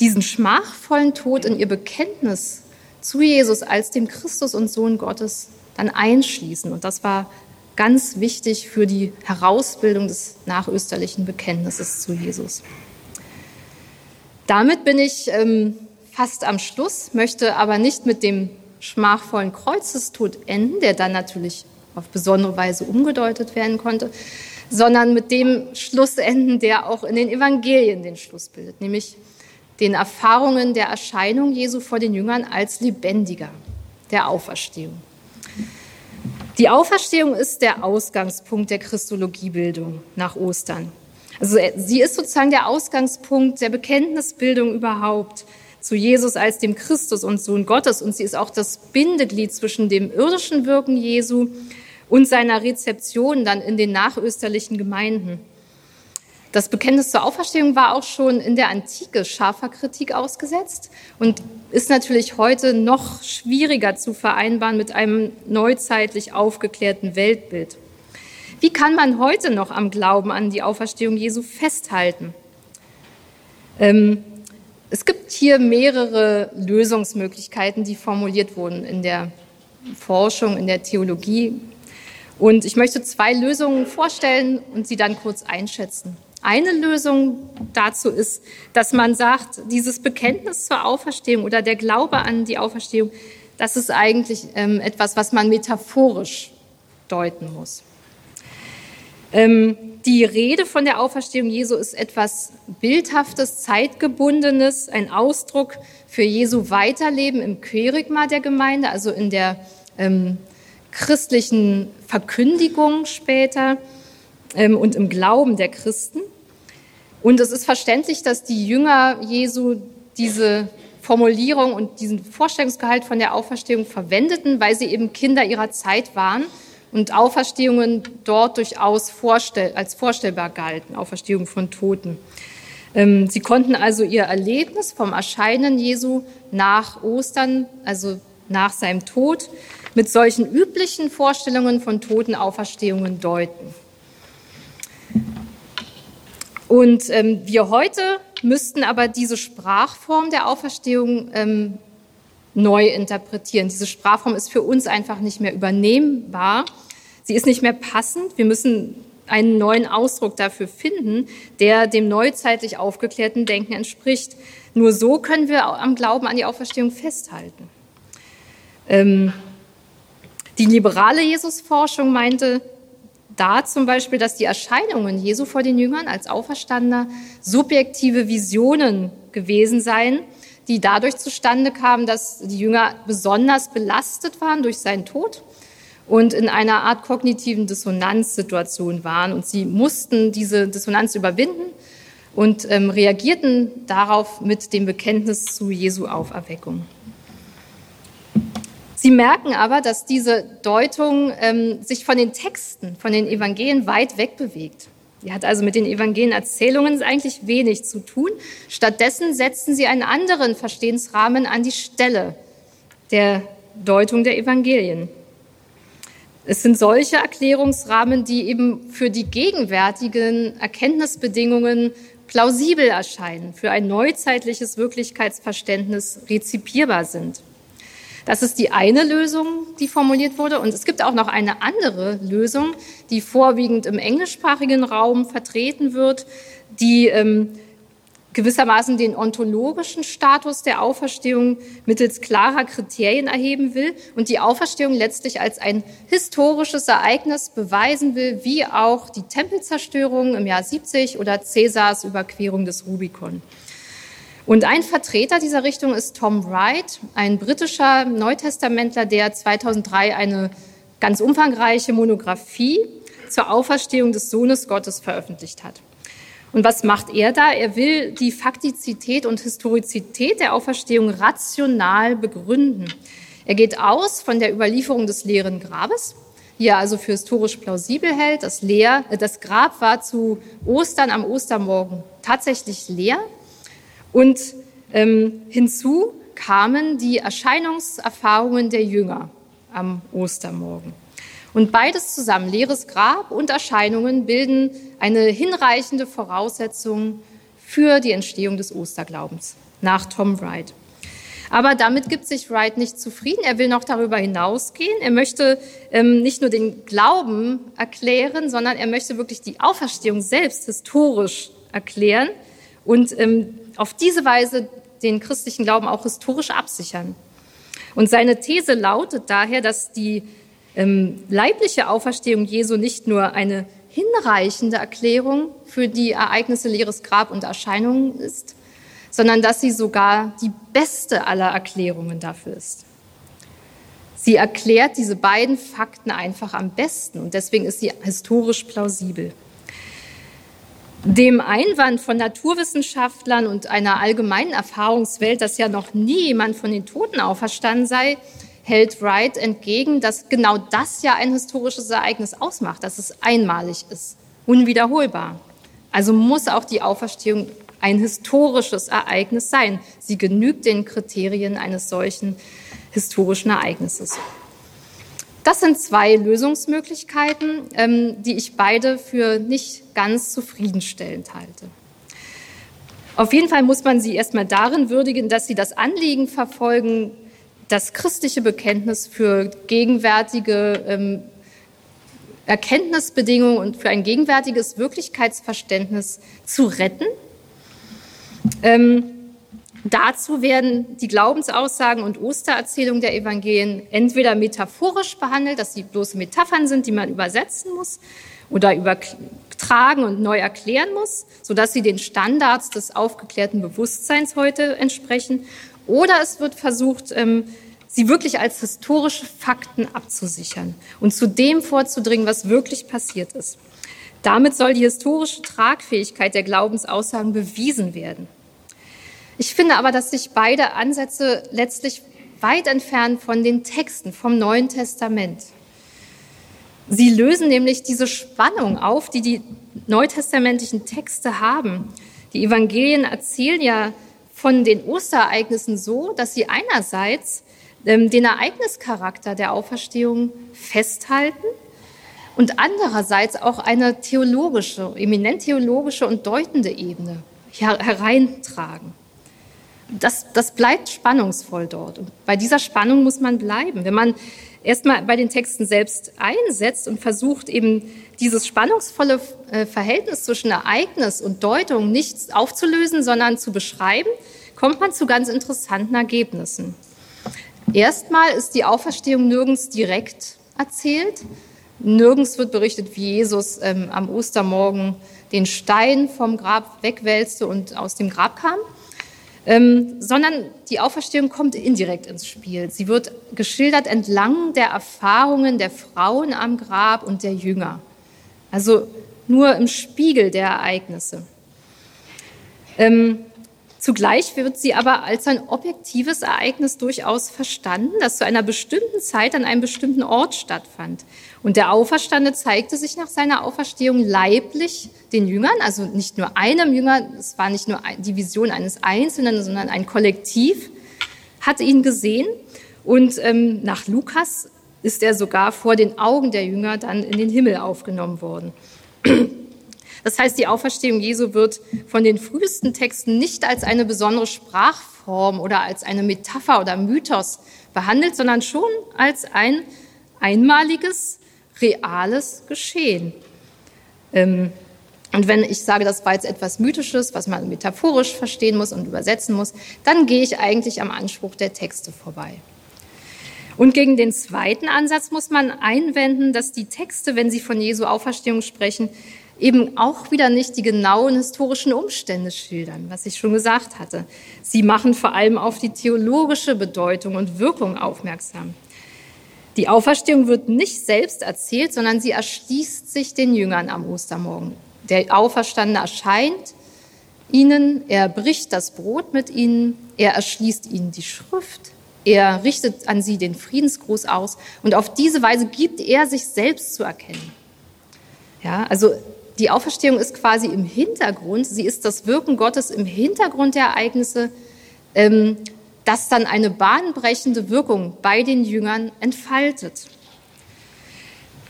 diesen schmachvollen Tod in ihr Bekenntnis zu Jesus als dem Christus und Sohn Gottes dann einschließen. Und das war ganz wichtig für die Herausbildung des nachösterlichen Bekenntnisses zu Jesus. Damit bin ich ähm, fast am Schluss, möchte aber nicht mit dem schmachvollen Kreuzestod enden, der dann natürlich auf besondere Weise umgedeutet werden konnte, sondern mit dem Schluss enden, der auch in den Evangelien den Schluss bildet, nämlich den Erfahrungen der Erscheinung Jesu vor den Jüngern als lebendiger, der Auferstehung. Die Auferstehung ist der Ausgangspunkt der Christologiebildung nach Ostern. Also sie ist sozusagen der Ausgangspunkt der Bekenntnisbildung überhaupt zu Jesus als dem Christus und Sohn Gottes und sie ist auch das Bindeglied zwischen dem irdischen Wirken Jesu und seiner Rezeption dann in den nachösterlichen Gemeinden. Das Bekenntnis zur Auferstehung war auch schon in der Antike scharfer Kritik ausgesetzt und ist natürlich heute noch schwieriger zu vereinbaren mit einem neuzeitlich aufgeklärten Weltbild. Wie kann man heute noch am Glauben an die Auferstehung Jesu festhalten? Ähm, es gibt hier mehrere Lösungsmöglichkeiten, die formuliert wurden in der Forschung, in der Theologie. Und ich möchte zwei Lösungen vorstellen und sie dann kurz einschätzen. Eine Lösung dazu ist, dass man sagt, dieses Bekenntnis zur Auferstehung oder der Glaube an die Auferstehung, das ist eigentlich ähm, etwas, was man metaphorisch deuten muss. Ähm, die Rede von der Auferstehung Jesu ist etwas Bildhaftes, Zeitgebundenes, ein Ausdruck für Jesu Weiterleben im Querigma der Gemeinde, also in der ähm, christlichen Verkündigung später ähm, und im Glauben der Christen. Und es ist verständlich, dass die Jünger Jesu diese Formulierung und diesen Vorstellungsgehalt von der Auferstehung verwendeten, weil sie eben Kinder ihrer Zeit waren und Auferstehungen dort durchaus vorstell als vorstellbar galten, Auferstehung von Toten. Ähm, sie konnten also ihr Erlebnis vom Erscheinen Jesu nach Ostern, also nach seinem Tod, mit solchen üblichen Vorstellungen von Totenauferstehungen deuten. Und ähm, wir heute müssten aber diese Sprachform der Auferstehung ähm, neu interpretieren. Diese Sprachform ist für uns einfach nicht mehr übernehmbar. Sie ist nicht mehr passend. Wir müssen einen neuen Ausdruck dafür finden, der dem neuzeitlich aufgeklärten Denken entspricht. Nur so können wir am Glauben an die Auferstehung festhalten. Ähm, die liberale Jesusforschung meinte da zum Beispiel, dass die Erscheinungen Jesu vor den Jüngern als Auferstandener subjektive Visionen gewesen seien, die dadurch zustande kamen, dass die Jünger besonders belastet waren durch seinen Tod und in einer Art kognitiven Dissonanzsituation waren. Und sie mussten diese Dissonanz überwinden und ähm, reagierten darauf mit dem Bekenntnis zu Jesu Auferweckung. Sie merken aber, dass diese Deutung ähm, sich von den Texten, von den Evangelien weit weg bewegt. Die hat also mit den Evangelienerzählungen eigentlich wenig zu tun. Stattdessen setzen sie einen anderen Verstehensrahmen an die Stelle der Deutung der Evangelien. Es sind solche Erklärungsrahmen, die eben für die gegenwärtigen Erkenntnisbedingungen plausibel erscheinen, für ein neuzeitliches Wirklichkeitsverständnis rezipierbar sind. Das ist die eine Lösung, die formuliert wurde. Und es gibt auch noch eine andere Lösung, die vorwiegend im englischsprachigen Raum vertreten wird, die ähm, gewissermaßen den ontologischen Status der Auferstehung mittels klarer Kriterien erheben will und die Auferstehung letztlich als ein historisches Ereignis beweisen will, wie auch die Tempelzerstörung im Jahr 70 oder Cäsars Überquerung des Rubikon. Und ein Vertreter dieser Richtung ist Tom Wright, ein britischer Neutestamentler, der 2003 eine ganz umfangreiche Monographie zur Auferstehung des Sohnes Gottes veröffentlicht hat. Und was macht er da? Er will die Faktizität und Historizität der Auferstehung rational begründen. Er geht aus von der Überlieferung des leeren Grabes, die er also für historisch plausibel hält. Das, leer, das Grab war zu Ostern am Ostermorgen tatsächlich leer. Und ähm, hinzu kamen die Erscheinungserfahrungen der Jünger am Ostermorgen. Und beides zusammen, leeres Grab und Erscheinungen, bilden eine hinreichende Voraussetzung für die Entstehung des Osterglaubens nach Tom Wright. Aber damit gibt sich Wright nicht zufrieden. Er will noch darüber hinausgehen. Er möchte ähm, nicht nur den Glauben erklären, sondern er möchte wirklich die Auferstehung selbst historisch erklären und ähm, auf diese Weise den christlichen Glauben auch historisch absichern. Und seine These lautet daher, dass die ähm, leibliche Auferstehung Jesu nicht nur eine hinreichende Erklärung für die Ereignisse leeres Grab und Erscheinungen ist, sondern dass sie sogar die beste aller Erklärungen dafür ist. Sie erklärt diese beiden Fakten einfach am besten und deswegen ist sie historisch plausibel. Dem Einwand von Naturwissenschaftlern und einer allgemeinen Erfahrungswelt, dass ja noch nie jemand von den Toten auferstanden sei, hält Wright entgegen, dass genau das ja ein historisches Ereignis ausmacht, dass es einmalig ist, unwiederholbar. Also muss auch die Auferstehung ein historisches Ereignis sein. Sie genügt den Kriterien eines solchen historischen Ereignisses. Das sind zwei Lösungsmöglichkeiten, ähm, die ich beide für nicht ganz zufriedenstellend halte. Auf jeden Fall muss man sie erstmal darin würdigen, dass sie das Anliegen verfolgen, das christliche Bekenntnis für gegenwärtige ähm, Erkenntnisbedingungen und für ein gegenwärtiges Wirklichkeitsverständnis zu retten. Ähm, Dazu werden die Glaubensaussagen und Ostererzählungen der Evangelien entweder metaphorisch behandelt, dass sie bloße Metaphern sind, die man übersetzen muss oder übertragen und neu erklären muss, sodass sie den Standards des aufgeklärten Bewusstseins heute entsprechen. Oder es wird versucht, ähm, sie wirklich als historische Fakten abzusichern und zu dem vorzudringen, was wirklich passiert ist. Damit soll die historische Tragfähigkeit der Glaubensaussagen bewiesen werden. Ich finde aber, dass sich beide Ansätze letztlich weit entfernen von den Texten vom Neuen Testament. Sie lösen nämlich diese Spannung auf, die die neutestamentlichen Texte haben. Die Evangelien erzählen ja von den Osterereignissen so, dass sie einerseits ähm, den Ereignischarakter der Auferstehung festhalten und andererseits auch eine theologische, eminent theologische und deutende Ebene hereintragen. Das, das bleibt spannungsvoll dort. Und bei dieser Spannung muss man bleiben. Wenn man erstmal bei den Texten selbst einsetzt und versucht eben dieses spannungsvolle äh, Verhältnis zwischen Ereignis und Deutung nicht aufzulösen, sondern zu beschreiben, kommt man zu ganz interessanten Ergebnissen. Erstmal ist die Auferstehung nirgends direkt erzählt. Nirgends wird berichtet, wie Jesus ähm, am Ostermorgen den Stein vom Grab wegwälzte und aus dem Grab kam, ähm, sondern die Auferstehung kommt indirekt ins Spiel. Sie wird geschildert entlang der Erfahrungen der Frauen am Grab und der Jünger. Also nur im Spiegel der Ereignisse. Ähm, Zugleich wird sie aber als ein objektives Ereignis durchaus verstanden, das zu einer bestimmten Zeit an einem bestimmten Ort stattfand. Und der Auferstande zeigte sich nach seiner Auferstehung leiblich den Jüngern, also nicht nur einem Jünger, es war nicht nur die Vision eines Einzelnen, sondern ein Kollektiv, hat ihn gesehen. Und ähm, nach Lukas ist er sogar vor den Augen der Jünger dann in den Himmel aufgenommen worden. Das heißt, die Auferstehung Jesu wird von den frühesten Texten nicht als eine besondere Sprachform oder als eine Metapher oder Mythos behandelt, sondern schon als ein einmaliges, reales Geschehen. Ähm, und wenn ich sage, das war jetzt etwas Mythisches, was man metaphorisch verstehen muss und übersetzen muss, dann gehe ich eigentlich am Anspruch der Texte vorbei. Und gegen den zweiten Ansatz muss man einwenden, dass die Texte, wenn sie von Jesu Auferstehung sprechen, eben auch wieder nicht die genauen historischen Umstände schildern, was ich schon gesagt hatte. Sie machen vor allem auf die theologische Bedeutung und Wirkung aufmerksam. Die Auferstehung wird nicht selbst erzählt, sondern sie erschließt sich den Jüngern am Ostermorgen. Der Auferstandene erscheint ihnen, er bricht das Brot mit ihnen, er erschließt ihnen die Schrift, er richtet an sie den Friedensgruß aus und auf diese Weise gibt er sich selbst zu erkennen. Ja, also die Auferstehung ist quasi im Hintergrund, sie ist das Wirken Gottes im Hintergrund der Ereignisse, ähm, das dann eine bahnbrechende Wirkung bei den Jüngern entfaltet.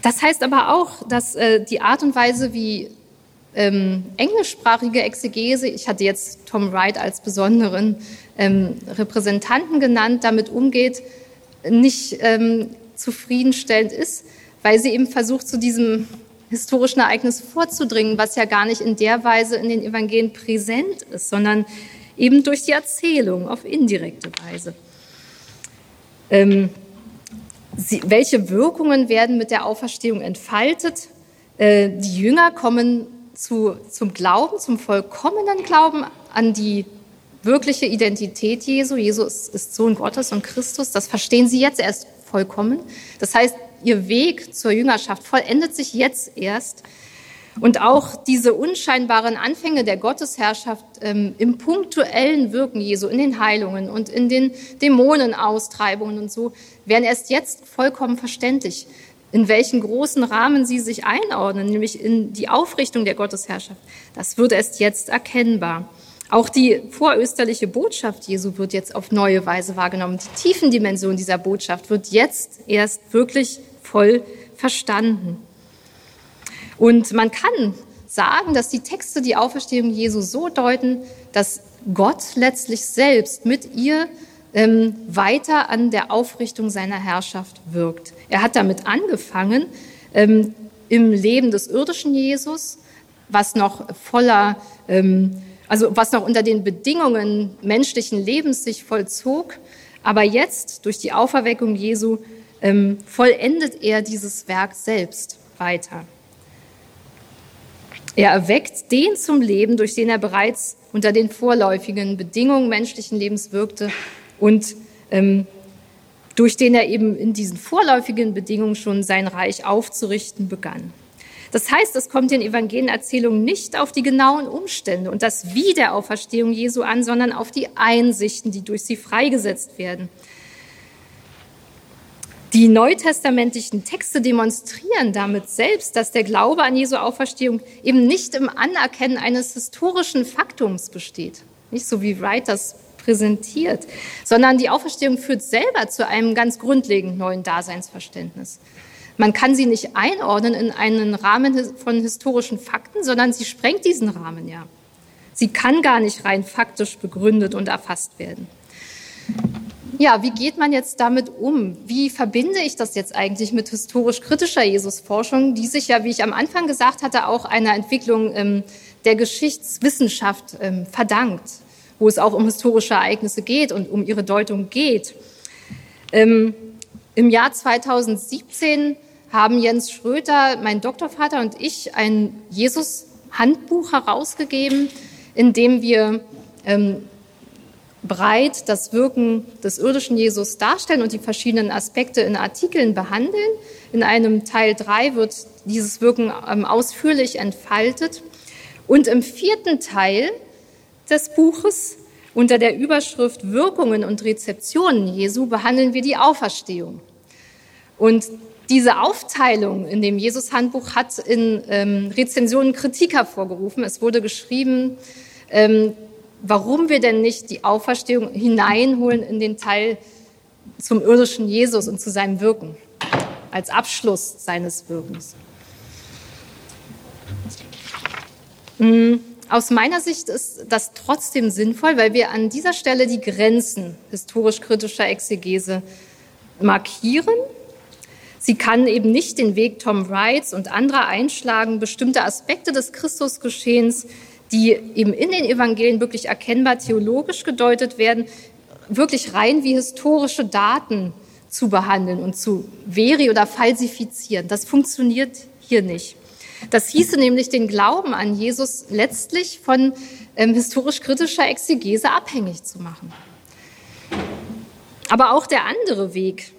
Das heißt aber auch, dass äh, die Art und Weise, wie ähm, englischsprachige Exegese, ich hatte jetzt Tom Wright als besonderen ähm, Repräsentanten genannt, damit umgeht, nicht ähm, zufriedenstellend ist, weil sie eben versucht, zu diesem historischen Ereignis vorzudringen, was ja gar nicht in der Weise in den Evangelien präsent ist, sondern eben durch die Erzählung auf indirekte Weise. Ähm, sie, welche Wirkungen werden mit der Auferstehung entfaltet? Äh, die Jünger kommen zu, zum Glauben, zum vollkommenen Glauben an die wirkliche Identität Jesu. Jesus ist Sohn Gottes und Christus. Das verstehen sie jetzt erst vollkommen. Das heißt, ihr Weg zur Jüngerschaft vollendet sich jetzt erst. Und auch diese unscheinbaren Anfänge der Gottesherrschaft ähm, im punktuellen Wirken Jesu, in den Heilungen und in den Dämonenaustreibungen und so, werden erst jetzt vollkommen verständlich, in welchen großen Rahmen sie sich einordnen, nämlich in die Aufrichtung der Gottesherrschaft. Das wird erst jetzt erkennbar. Auch die vorösterliche Botschaft Jesu wird jetzt auf neue Weise wahrgenommen. Die Tiefendimension dieser Botschaft wird jetzt erst wirklich voll verstanden. Und man kann sagen, dass die Texte die Auferstehung Jesu so deuten, dass Gott letztlich selbst mit ihr ähm, weiter an der Aufrichtung seiner Herrschaft wirkt. Er hat damit angefangen ähm, im Leben des irdischen Jesus, was noch voller, ähm, also was noch unter den Bedingungen menschlichen Lebens sich vollzog, aber jetzt durch die Auferweckung Jesu ähm, vollendet er dieses Werk selbst weiter. Er erweckt den zum Leben, durch den er bereits unter den vorläufigen Bedingungen menschlichen Lebens wirkte und ähm, durch den er eben in diesen vorläufigen Bedingungen schon sein Reich aufzurichten begann. Das heißt, es kommt den Evangelienerzählungen nicht auf die genauen Umstände und das Wie der Auferstehung Jesu an, sondern auf die Einsichten, die durch sie freigesetzt werden. Die neutestamentlichen Texte demonstrieren damit selbst, dass der Glaube an Jesu Auferstehung eben nicht im Anerkennen eines historischen Faktums besteht. Nicht so wie Wright das präsentiert, sondern die Auferstehung führt selber zu einem ganz grundlegend neuen Daseinsverständnis. Man kann sie nicht einordnen in einen Rahmen von historischen Fakten, sondern sie sprengt diesen Rahmen ja. Sie kann gar nicht rein faktisch begründet und erfasst werden. Ja, wie geht man jetzt damit um? Wie verbinde ich das jetzt eigentlich mit historisch-kritischer Jesusforschung, die sich ja, wie ich am Anfang gesagt hatte, auch einer Entwicklung ähm, der Geschichtswissenschaft ähm, verdankt, wo es auch um historische Ereignisse geht und um ihre Deutung geht. Ähm, Im Jahr 2017 haben Jens Schröter, mein Doktorvater und ich ein Jesus-Handbuch herausgegeben, in dem wir ähm, breit das Wirken des irdischen Jesus darstellen und die verschiedenen Aspekte in Artikeln behandeln. In einem Teil 3 wird dieses Wirken ähm, ausführlich entfaltet. Und im vierten Teil des Buches unter der Überschrift Wirkungen und Rezeptionen Jesu behandeln wir die Auferstehung. Und diese Aufteilung in dem Jesus-Handbuch hat in ähm, Rezensionen Kritik hervorgerufen. Es wurde geschrieben, ähm, warum wir denn nicht die Auferstehung hineinholen in den Teil zum irdischen Jesus und zu seinem Wirken, als Abschluss seines Wirkens. Mm, aus meiner Sicht ist das trotzdem sinnvoll, weil wir an dieser Stelle die Grenzen historisch-kritischer Exegese markieren. Sie kann eben nicht den Weg Tom Wrights und anderer einschlagen, bestimmte Aspekte des Christusgeschehens die eben in den Evangelien wirklich erkennbar theologisch gedeutet werden, wirklich rein wie historische Daten zu behandeln und zu veri- oder falsifizieren. Das funktioniert hier nicht. Das hieße nämlich, den Glauben an Jesus letztlich von ähm, historisch-kritischer Exegese abhängig zu machen. Aber auch der andere Weg,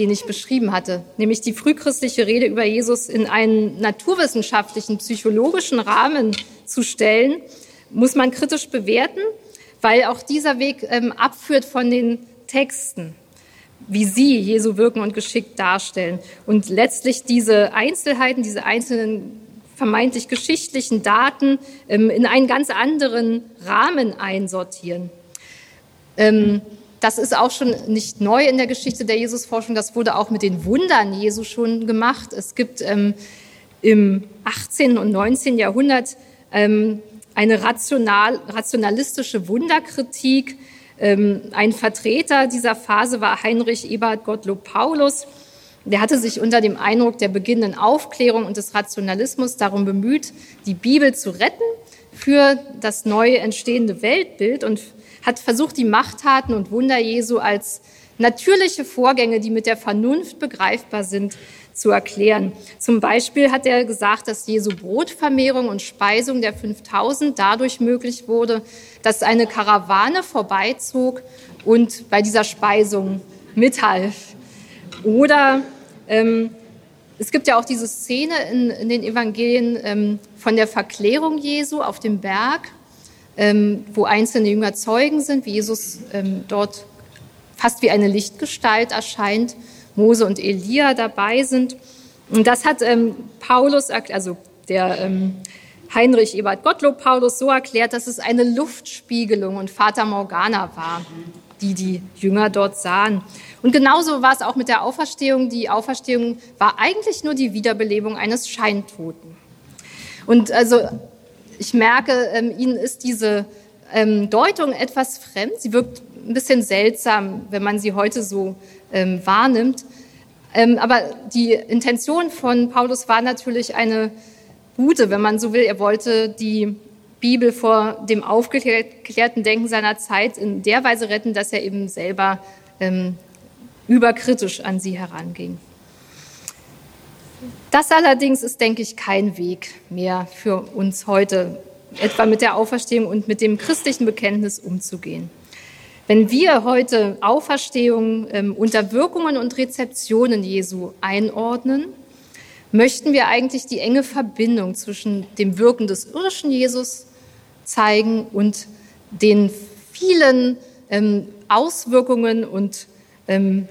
den ich beschrieben hatte, nämlich die frühchristliche Rede über Jesus in einen naturwissenschaftlichen, psychologischen Rahmen zu stellen, muss man kritisch bewerten, weil auch dieser Weg ähm, abführt von den Texten, wie sie Jesu Wirken und Geschick darstellen und letztlich diese Einzelheiten, diese einzelnen vermeintlich geschichtlichen Daten ähm, in einen ganz anderen Rahmen einsortieren. Ähm, das ist auch schon nicht neu in der Geschichte der Jesusforschung. Das wurde auch mit den Wundern Jesu schon gemacht. Es gibt ähm, im 18. und 19. Jahrhundert ähm, eine rational, rationalistische Wunderkritik. Ähm, ein Vertreter dieser Phase war Heinrich Eberhard Gottlob Paulus. Der hatte sich unter dem Eindruck der beginnenden Aufklärung und des Rationalismus darum bemüht, die Bibel zu retten für das neu entstehende Weltbild und hat versucht, die Machttaten und Wunder Jesu als natürliche Vorgänge, die mit der Vernunft begreifbar sind, zu erklären. Zum Beispiel hat er gesagt, dass Jesu Brotvermehrung und Speisung der 5000 dadurch möglich wurde, dass eine Karawane vorbeizog und bei dieser Speisung mithalf. Oder ähm, es gibt ja auch diese Szene in, in den Evangelien ähm, von der Verklärung Jesu auf dem Berg, ähm, wo einzelne Jünger Zeugen sind, wie Jesus ähm, dort fast wie eine Lichtgestalt erscheint Mose und Elia dabei sind. Und das hat ähm, Paulus, also der ähm, Heinrich Ebert Gottlob Paulus so erklärt, dass es eine Luftspiegelung und Vater Morgana war, die die Jünger dort sahen. Und genauso war es auch mit der Auferstehung. Die Auferstehung war eigentlich nur die Wiederbelebung eines Scheintoten. Und also ich merke, ähm, Ihnen ist diese ähm, Deutung etwas fremd. Sie wirkt ein bisschen seltsam, wenn man sie heute so ähm, wahrnimmt. Ähm, aber die Intention von Paulus war natürlich eine gute, wenn man so will. Er wollte die Bibel vor dem aufgeklärten Denken seiner Zeit in der Weise retten, dass er eben selber ähm, überkritisch an sie heranging. Das allerdings ist, denke ich, kein Weg mehr für uns heute, etwa mit der Auferstehung und mit dem christlichen Bekenntnis umzugehen. Wenn wir heute Auferstehung ähm, unter Wirkungen und Rezeptionen Jesu einordnen, möchten wir eigentlich die enge Verbindung zwischen dem Wirken des irdischen Jesus zeigen und den vielen ähm, Auswirkungen und ähm,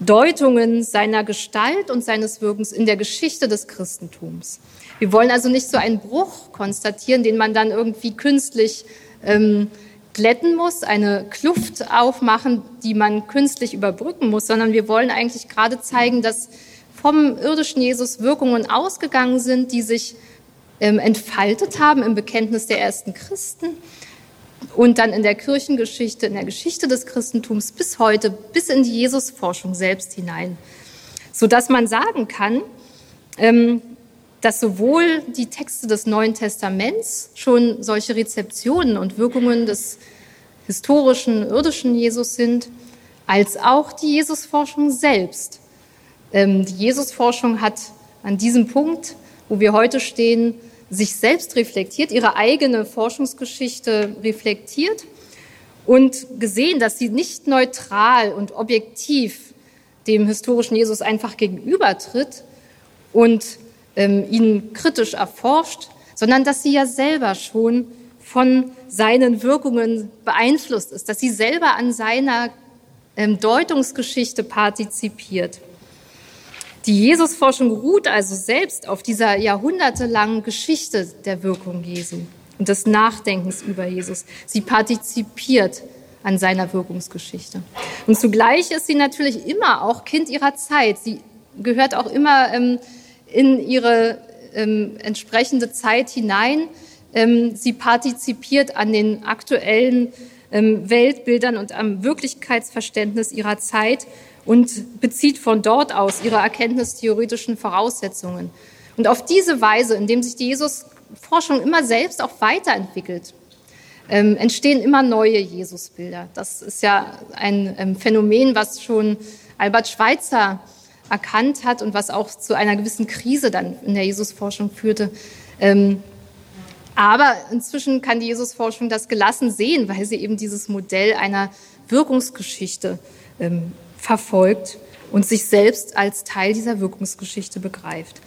Deutungen seiner Gestalt und seines Wirkens in der Geschichte des Christentums. Wir wollen also nicht so einen Bruch konstatieren, den man dann irgendwie künstlich ähm, glätten muss, eine Kluft aufmachen, die man künstlich überbrücken muss, sondern wir wollen eigentlich gerade zeigen, dass vom irdischen Jesus Wirkungen ausgegangen sind, die sich entfaltet haben im Bekenntnis der ersten Christen und dann in der Kirchengeschichte, in der Geschichte des Christentums bis heute, bis in die Jesusforschung selbst hinein, so dass man sagen kann, ähm, dass sowohl die Texte des Neuen Testaments schon solche Rezeptionen und Wirkungen des historischen, irdischen Jesus sind, als auch die Jesusforschung selbst. Ähm, die Jesusforschung hat an diesem Punkt, wo wir heute stehen, sich selbst reflektiert, ihre eigene Forschungsgeschichte reflektiert und gesehen, dass sie nicht neutral und objektiv dem historischen Jesus einfach gegenübertritt und ähm, ihn kritisch erforscht, sondern dass sie ja selber schon von seinen Wirkungen beeinflusst ist, dass sie selber an seiner ähm, Deutungsgeschichte partizipiert. Die Jesusforschung ruht also selbst auf dieser jahrhundertelangen Geschichte der Wirkung Jesu und des Nachdenkens über Jesus. Sie partizipiert an seiner Wirkungsgeschichte. Und zugleich ist sie natürlich immer auch Kind ihrer Zeit. Sie gehört auch immer ähm, in ihre ähm, entsprechende Zeit hinein. Ähm, sie partizipiert an den aktuellen ähm, Weltbildern und am Wirklichkeitsverständnis ihrer Zeit und bezieht von dort aus ihre erkenntnistheoretischen Voraussetzungen. Und auf diese Weise, indem sich die Jesusforschung immer selbst auch weiterentwickelt, ähm, entstehen immer neue Jesusbilder. Das ist ja ein ähm, Phänomen, was schon Albert Schweitzer erkannt hat und was auch zu einer gewissen Krise dann in der Jesusforschung führte. Ähm, aber inzwischen kann die Jesusforschung das gelassen sehen, weil sie eben dieses Modell einer Wirkungsgeschichte ähm, verfolgt und sich selbst als Teil dieser Wirkungsgeschichte begreift.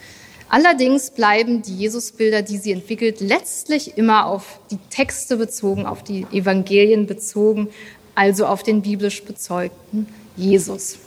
Allerdings bleiben die Jesusbilder, die sie entwickelt, letztlich immer auf die Texte bezogen, auf die Evangelien bezogen, also auf den biblisch bezeugten Jesus.